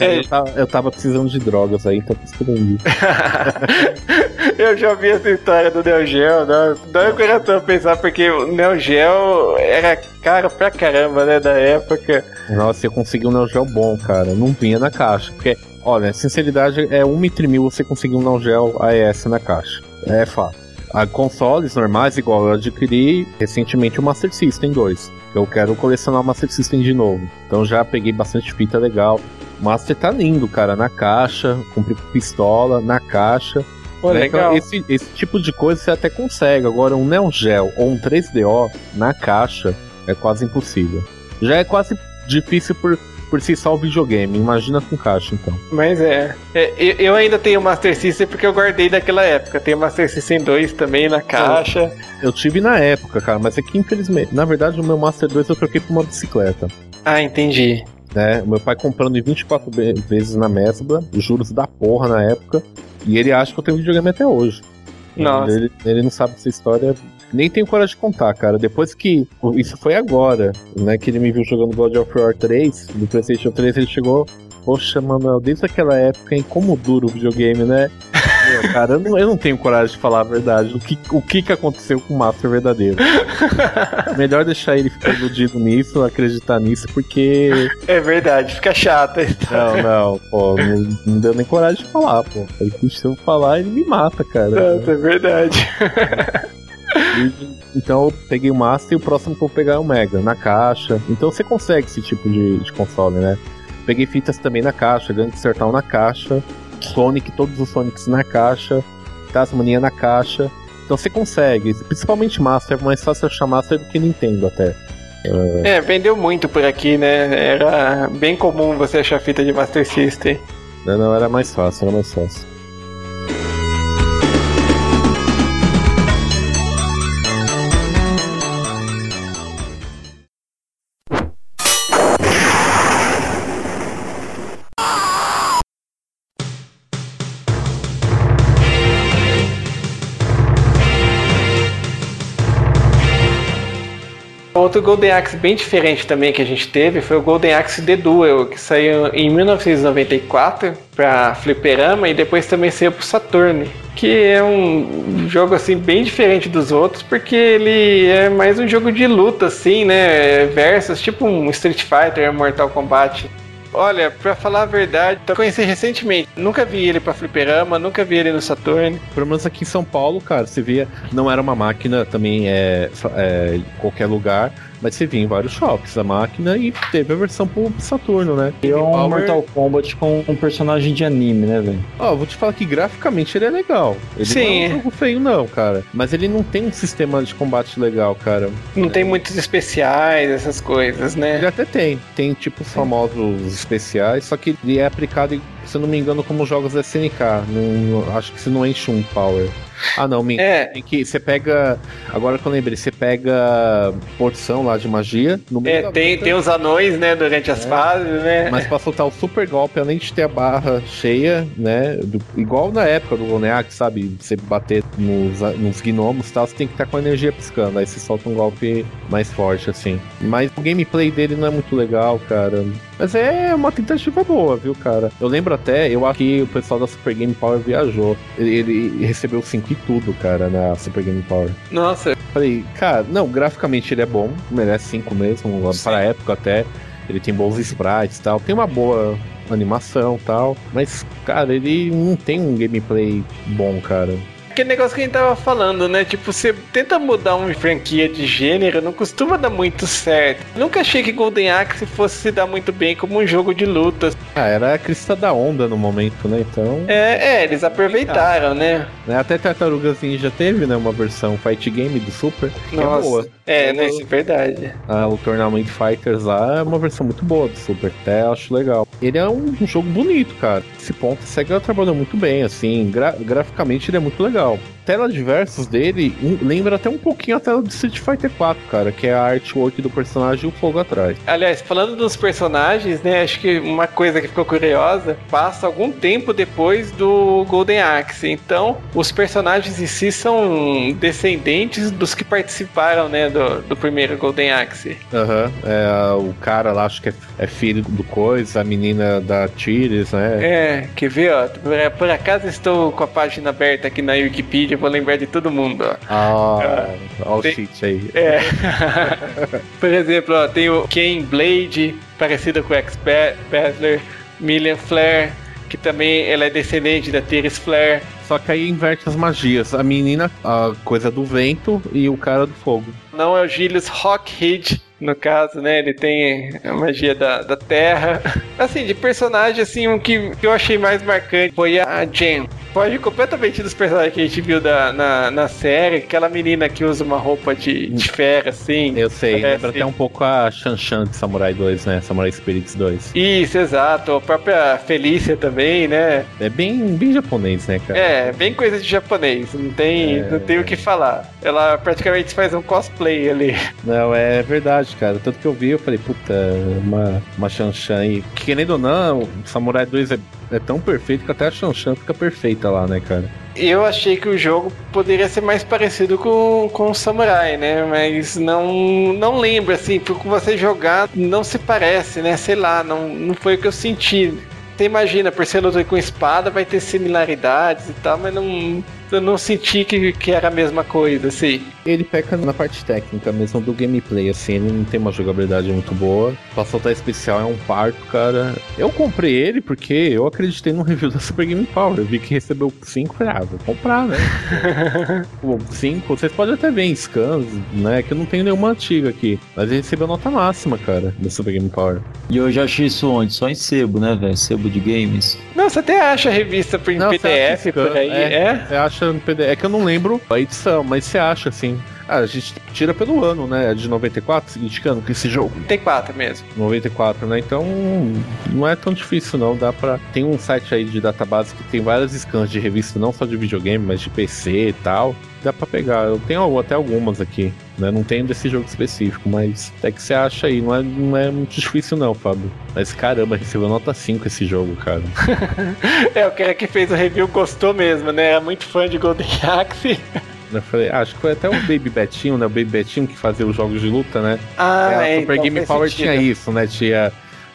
É, eu, tava, eu, tava, precisando de drogas aí, então isso eu já vi essa história do Neo Geo, né? Não é coração pensar, porque o Neo Geo era caro pra caramba, né, da época. Nossa, eu consegui um Neo Geo bom, cara. Não vinha na caixa, porque, olha, sinceridade, é um entre mil você conseguir um Neo Geo AES na caixa. É fato. A consoles normais, igual eu adquiri recentemente o Master System 2. Eu quero colecionar o Master System de novo. Então já peguei bastante fita legal. O Master tá lindo, cara, na caixa, comprei pistola, na caixa. Pô, né? legal. Então, esse, esse tipo de coisa você até consegue. Agora, um Neo Geo ou um 3DO na caixa é quase impossível. Já é quase difícil por, por si só o videogame. Imagina com caixa, então. Mas é. É, eu, eu ainda tenho o Master System porque eu guardei daquela época. Tenho o Master System 2 também na caixa. Eu tive na época, cara, mas é que infelizmente. Na verdade, o meu Master 2 eu troquei por uma bicicleta. Ah, entendi. Né? Meu pai comprando em 24 ve- vezes na Mesbla, juros da porra na época. E ele acha que eu tenho videogame até hoje. Nossa. Ele, ele não sabe essa história. Nem tenho coragem de contar, cara. Depois que. Isso foi agora, né? Que ele me viu jogando God of War 3, do PlayStation 3, ele chegou. Poxa, Manuel, desde aquela época, hein? Como duro o videogame, né? Meu, cara, eu não, eu não tenho coragem de falar a verdade. O que, o que, que aconteceu com o Master verdadeiro? Melhor deixar ele ficar iludido nisso, acreditar nisso, porque. É verdade, fica a história. Não, não, pô, não, não deu nem coragem de falar, pô. Que se eu falar, ele me mata, cara. Nossa, é verdade. E- Então eu peguei o Master e o próximo que eu vou pegar é o Mega, na caixa. Então você consegue esse tipo de, de console, né? Peguei fitas também na caixa, Gangster Town na caixa, Sonic, todos os Sonics na caixa, Tasmania na caixa. Então você consegue, principalmente Master, é mais fácil achar Master do que Nintendo até. É, vendeu muito por aqui, né? Era bem comum você achar fita de Master System. Não, não, era mais fácil, era mais fácil. Outro Golden Axe bem diferente também que a gente teve foi o Golden Axe The Duel, que saiu em 1994 para Fliperama e depois também saiu pro Saturn. Que é um jogo assim bem diferente dos outros, porque ele é mais um jogo de luta, assim, né? Versus, tipo um Street Fighter, Mortal Kombat. Olha, pra falar a verdade, eu conheci recentemente. Nunca vi ele pra Fliperama, nunca vi ele no Saturn. Pelo menos aqui em São Paulo, cara, você via, não era uma máquina também é, é, qualquer lugar, mas você via em vários shops a máquina e teve a versão pro Saturno, né? E é um Power- Mortal Kombat com um personagem de anime, né, velho? Ó, vou te falar que graficamente ele é legal. Ele Sim. não é um jogo feio, não, cara. Mas ele não tem um sistema de combate legal, cara. Não tem muitos especiais, essas coisas, né? Ele até tem. Tem tipo os famosos especiais, só que ele é aplicado, em- se eu não me engano, como jogos SNK. Não, acho que você não enche um power. Ah, não, me É, Tem que você pega. Agora que eu lembrei, você pega porção lá de magia É, da tem, luta, tem os anões, né, durante as É. fases, né? Mas pra soltar o super golpe, além de ter a barra cheia, né? do- igual na época do Goneak, sabe? Você bater nos, nos gnomos e tal, você tem que estar com a energia piscando. Aí você solta um golpe mais forte, assim. Mas o gameplay dele não é muito legal, cara. Mas é uma tentativa boa, viu, cara? Eu lembro até, eu acho que o pessoal da Super Game Power viajou. Ele, ele recebeu 5 e tudo, cara, na Super Game Power. Nossa, Falei, cara, não, graficamente ele é bom, merece 5 mesmo, Sim. pra época até. Ele tem bons sprites e tal, tem uma boa animação e tal, mas, cara, ele não tem um gameplay bom, cara. Aquele negócio que a gente tava falando, né? Tipo, você tenta mudar uma franquia de gênero, não costuma dar muito certo. Nunca achei que Golden Axe fosse se dar muito bem como um jogo de luta. Ah, era a crista da onda no momento, né? Então. É, é, eles aproveitaram, né? né, Até Tartarugas Ninja teve, né? Uma versão fight game do Super. É boa. Nossa. É, Eu- né? Isso é verdade. Ah, o Tournament Fighters lá é uma versão muito boa do Super, até acho legal. Ele é um, um jogo bonito, cara. Esse ponto, a SEGA trabalhou muito bem, assim, gra- graficamente ele é muito legal. Tela de versos dele um- lembra até um pouquinho a tela do Street Fighter 4, cara, que é a artwork do personagem e o fogo atrás. Aliás, falando dos personagens, né? Acho que uma coisa que ficou curiosa, passa algum tempo depois do Golden Axe. Então, os personagens em si são descendentes dos que participaram, né, do, do primeiro Golden Axe. Aham, é, o cara lá, acho que é, é filho do Coisa, a menina da Tires, né? É, quer ver, ó? Por, acaso estou com a página aberta aqui na Wikipedia, vou lembrar de todo mundo, ó. Ah, olha o tem- cheat aí. É. Por exemplo, ó, tem o Ken Blade, parecido com o X-Battler, Million Flare, que também ela é descendente da Teres Flare. Só que aí inverte as magias. A menina, a coisa do vento e o cara do fogo. Não é o Julius Rockhead, no caso, né? Ele tem a magia da, da terra. Assim, de personagem, assim, um que, que eu achei mais marcante foi a Jen. Foge completamente dos personagens que a gente viu da, na, na série. Aquela menina que usa uma roupa de, de fera, assim. Eu sei, Parece- lembra até um pouco a Shan Shan de Samurai 2, né? Samurai Spirits 2. Isso, exato. A própria Felícia também, né? É bem, bem japonês, né, cara? É, bem coisa de japonês. Não tem, É. não tem o que falar. Ela praticamente faz um cosplay ali. Não, é verdade, cara. Tanto que eu vi, eu falei, puta, uma, uma Shan Shan. E querendo ou não, o Samurai 2 é, é tão perfeito que até a Shan Shan fica perfeita lá, né, cara? Eu achei que o jogo poderia ser mais parecido com, com o Samurai, né? Mas não, não lembro, assim, porque você jogar não se parece, né? Sei lá, não, não foi o que eu senti. Você imagina, por ser luta com espada, vai ter similaridades e tal, mas não, eu não senti que, que era a mesma coisa, assim. Ele peca na parte técnica mesmo do gameplay, assim, ele não tem uma jogabilidade muito boa. Pra soltar especial é um parto, cara. Eu comprei ele porque eu acreditei no review da Super Game Power. Eu vi que recebeu 5, falei, ah, vou comprar, né? O 5, vocês podem até ver em scans, né? Que eu não tenho nenhuma antiga aqui. Mas ele recebeu nota máxima, cara, da Super Game Power. E eu já achei isso onde? Só em sebo, né, velho? Sebo de games. Não, você até acha a revista por- em Não, acha PDF por aí, é. é? Você acha no PDF. É que eu não lembro a edição, mas você acha assim. Ah, a gente tira pelo ano, né? É de 94, seguinte que que esse jogo. Tem quatro mesmo. 94, né? Então não é tão difícil não, dá pra... Tem um site aí de database que tem várias scans de revista, não só de videogame, mas de PC e tal. Dá pra pegar, eu tenho até algumas aqui, né? Não tenho desse jogo específico, mas até que você acha aí, não é, não é muito difícil não, Fábio. Mas caramba, recebeu nota 5 esse jogo, cara. É, o cara que fez o review gostou mesmo, né? Era muito fã de Golden Axe. Eu falei, ah, acho que foi até o Baby Betinho, né? O Baby Betinho que fazia os jogos de luta, né? Ah, É, a Super então Game Power sentido. tinha isso, né? Tinha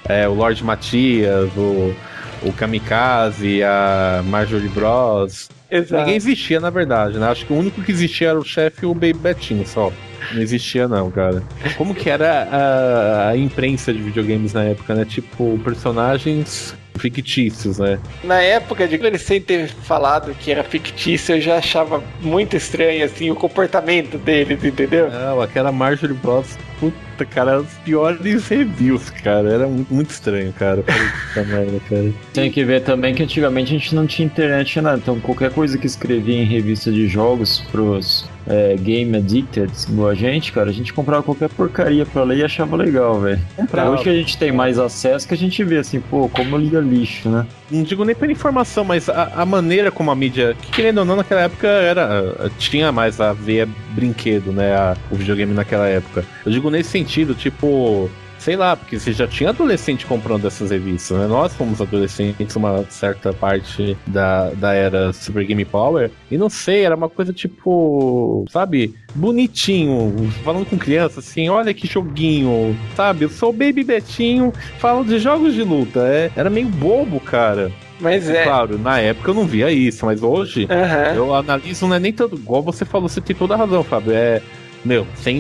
é, o Lord Matias, o, o Kamikaze, a Marjorie Bros. Exato. Ninguém existia, na verdade, né? Acho que o único que existia era o chefe e o Baby Betinho só. Não existia, não, cara. Como que era a, a imprensa de videogames na época, né? Tipo, personagens fictícios, né? Na época de ele sem ter falado que era fictício, eu já achava muito estranho assim o comportamento deles, entendeu? Não, aquela Marjorie Bros. Puta, cara, os piores reviews, cara. Era muito, muito estranho, cara. Puta merda, cara. Tem que ver também que antigamente a gente não tinha internet, né? Então qualquer coisa que escrevia em revista de jogos pros é, game addicted, igual a gente, cara, a gente comprava qualquer porcaria pra ler e achava legal, velho. Comprava. Hoje que a gente tem mais acesso que a gente vê assim, pô, como liga lixo, né? Não digo nem pela informação, mas a, a maneira como a mídia, que querendo ou não, naquela época era. Tinha mais a veia brinquedo, né? a- o videogame naquela época. Eu digo nesse sentido, tipo. Sei lá, porque você já tinha adolescente comprando essas revistas, né? Nós fomos adolescentes uma certa parte da, da era Super Game Power. E não sei, era uma coisa tipo, sabe, bonitinho, falando com criança, assim, olha que joguinho, sabe? Eu sou o Baby Betinho, falo de jogos de luta. É, era meio bobo, cara. Mas é. Claro, na época eu não via isso, mas hoje Aham. eu analiso, não é nem tanto. Igual você falou, você tem toda a razão, Fábio. É. Meu, sem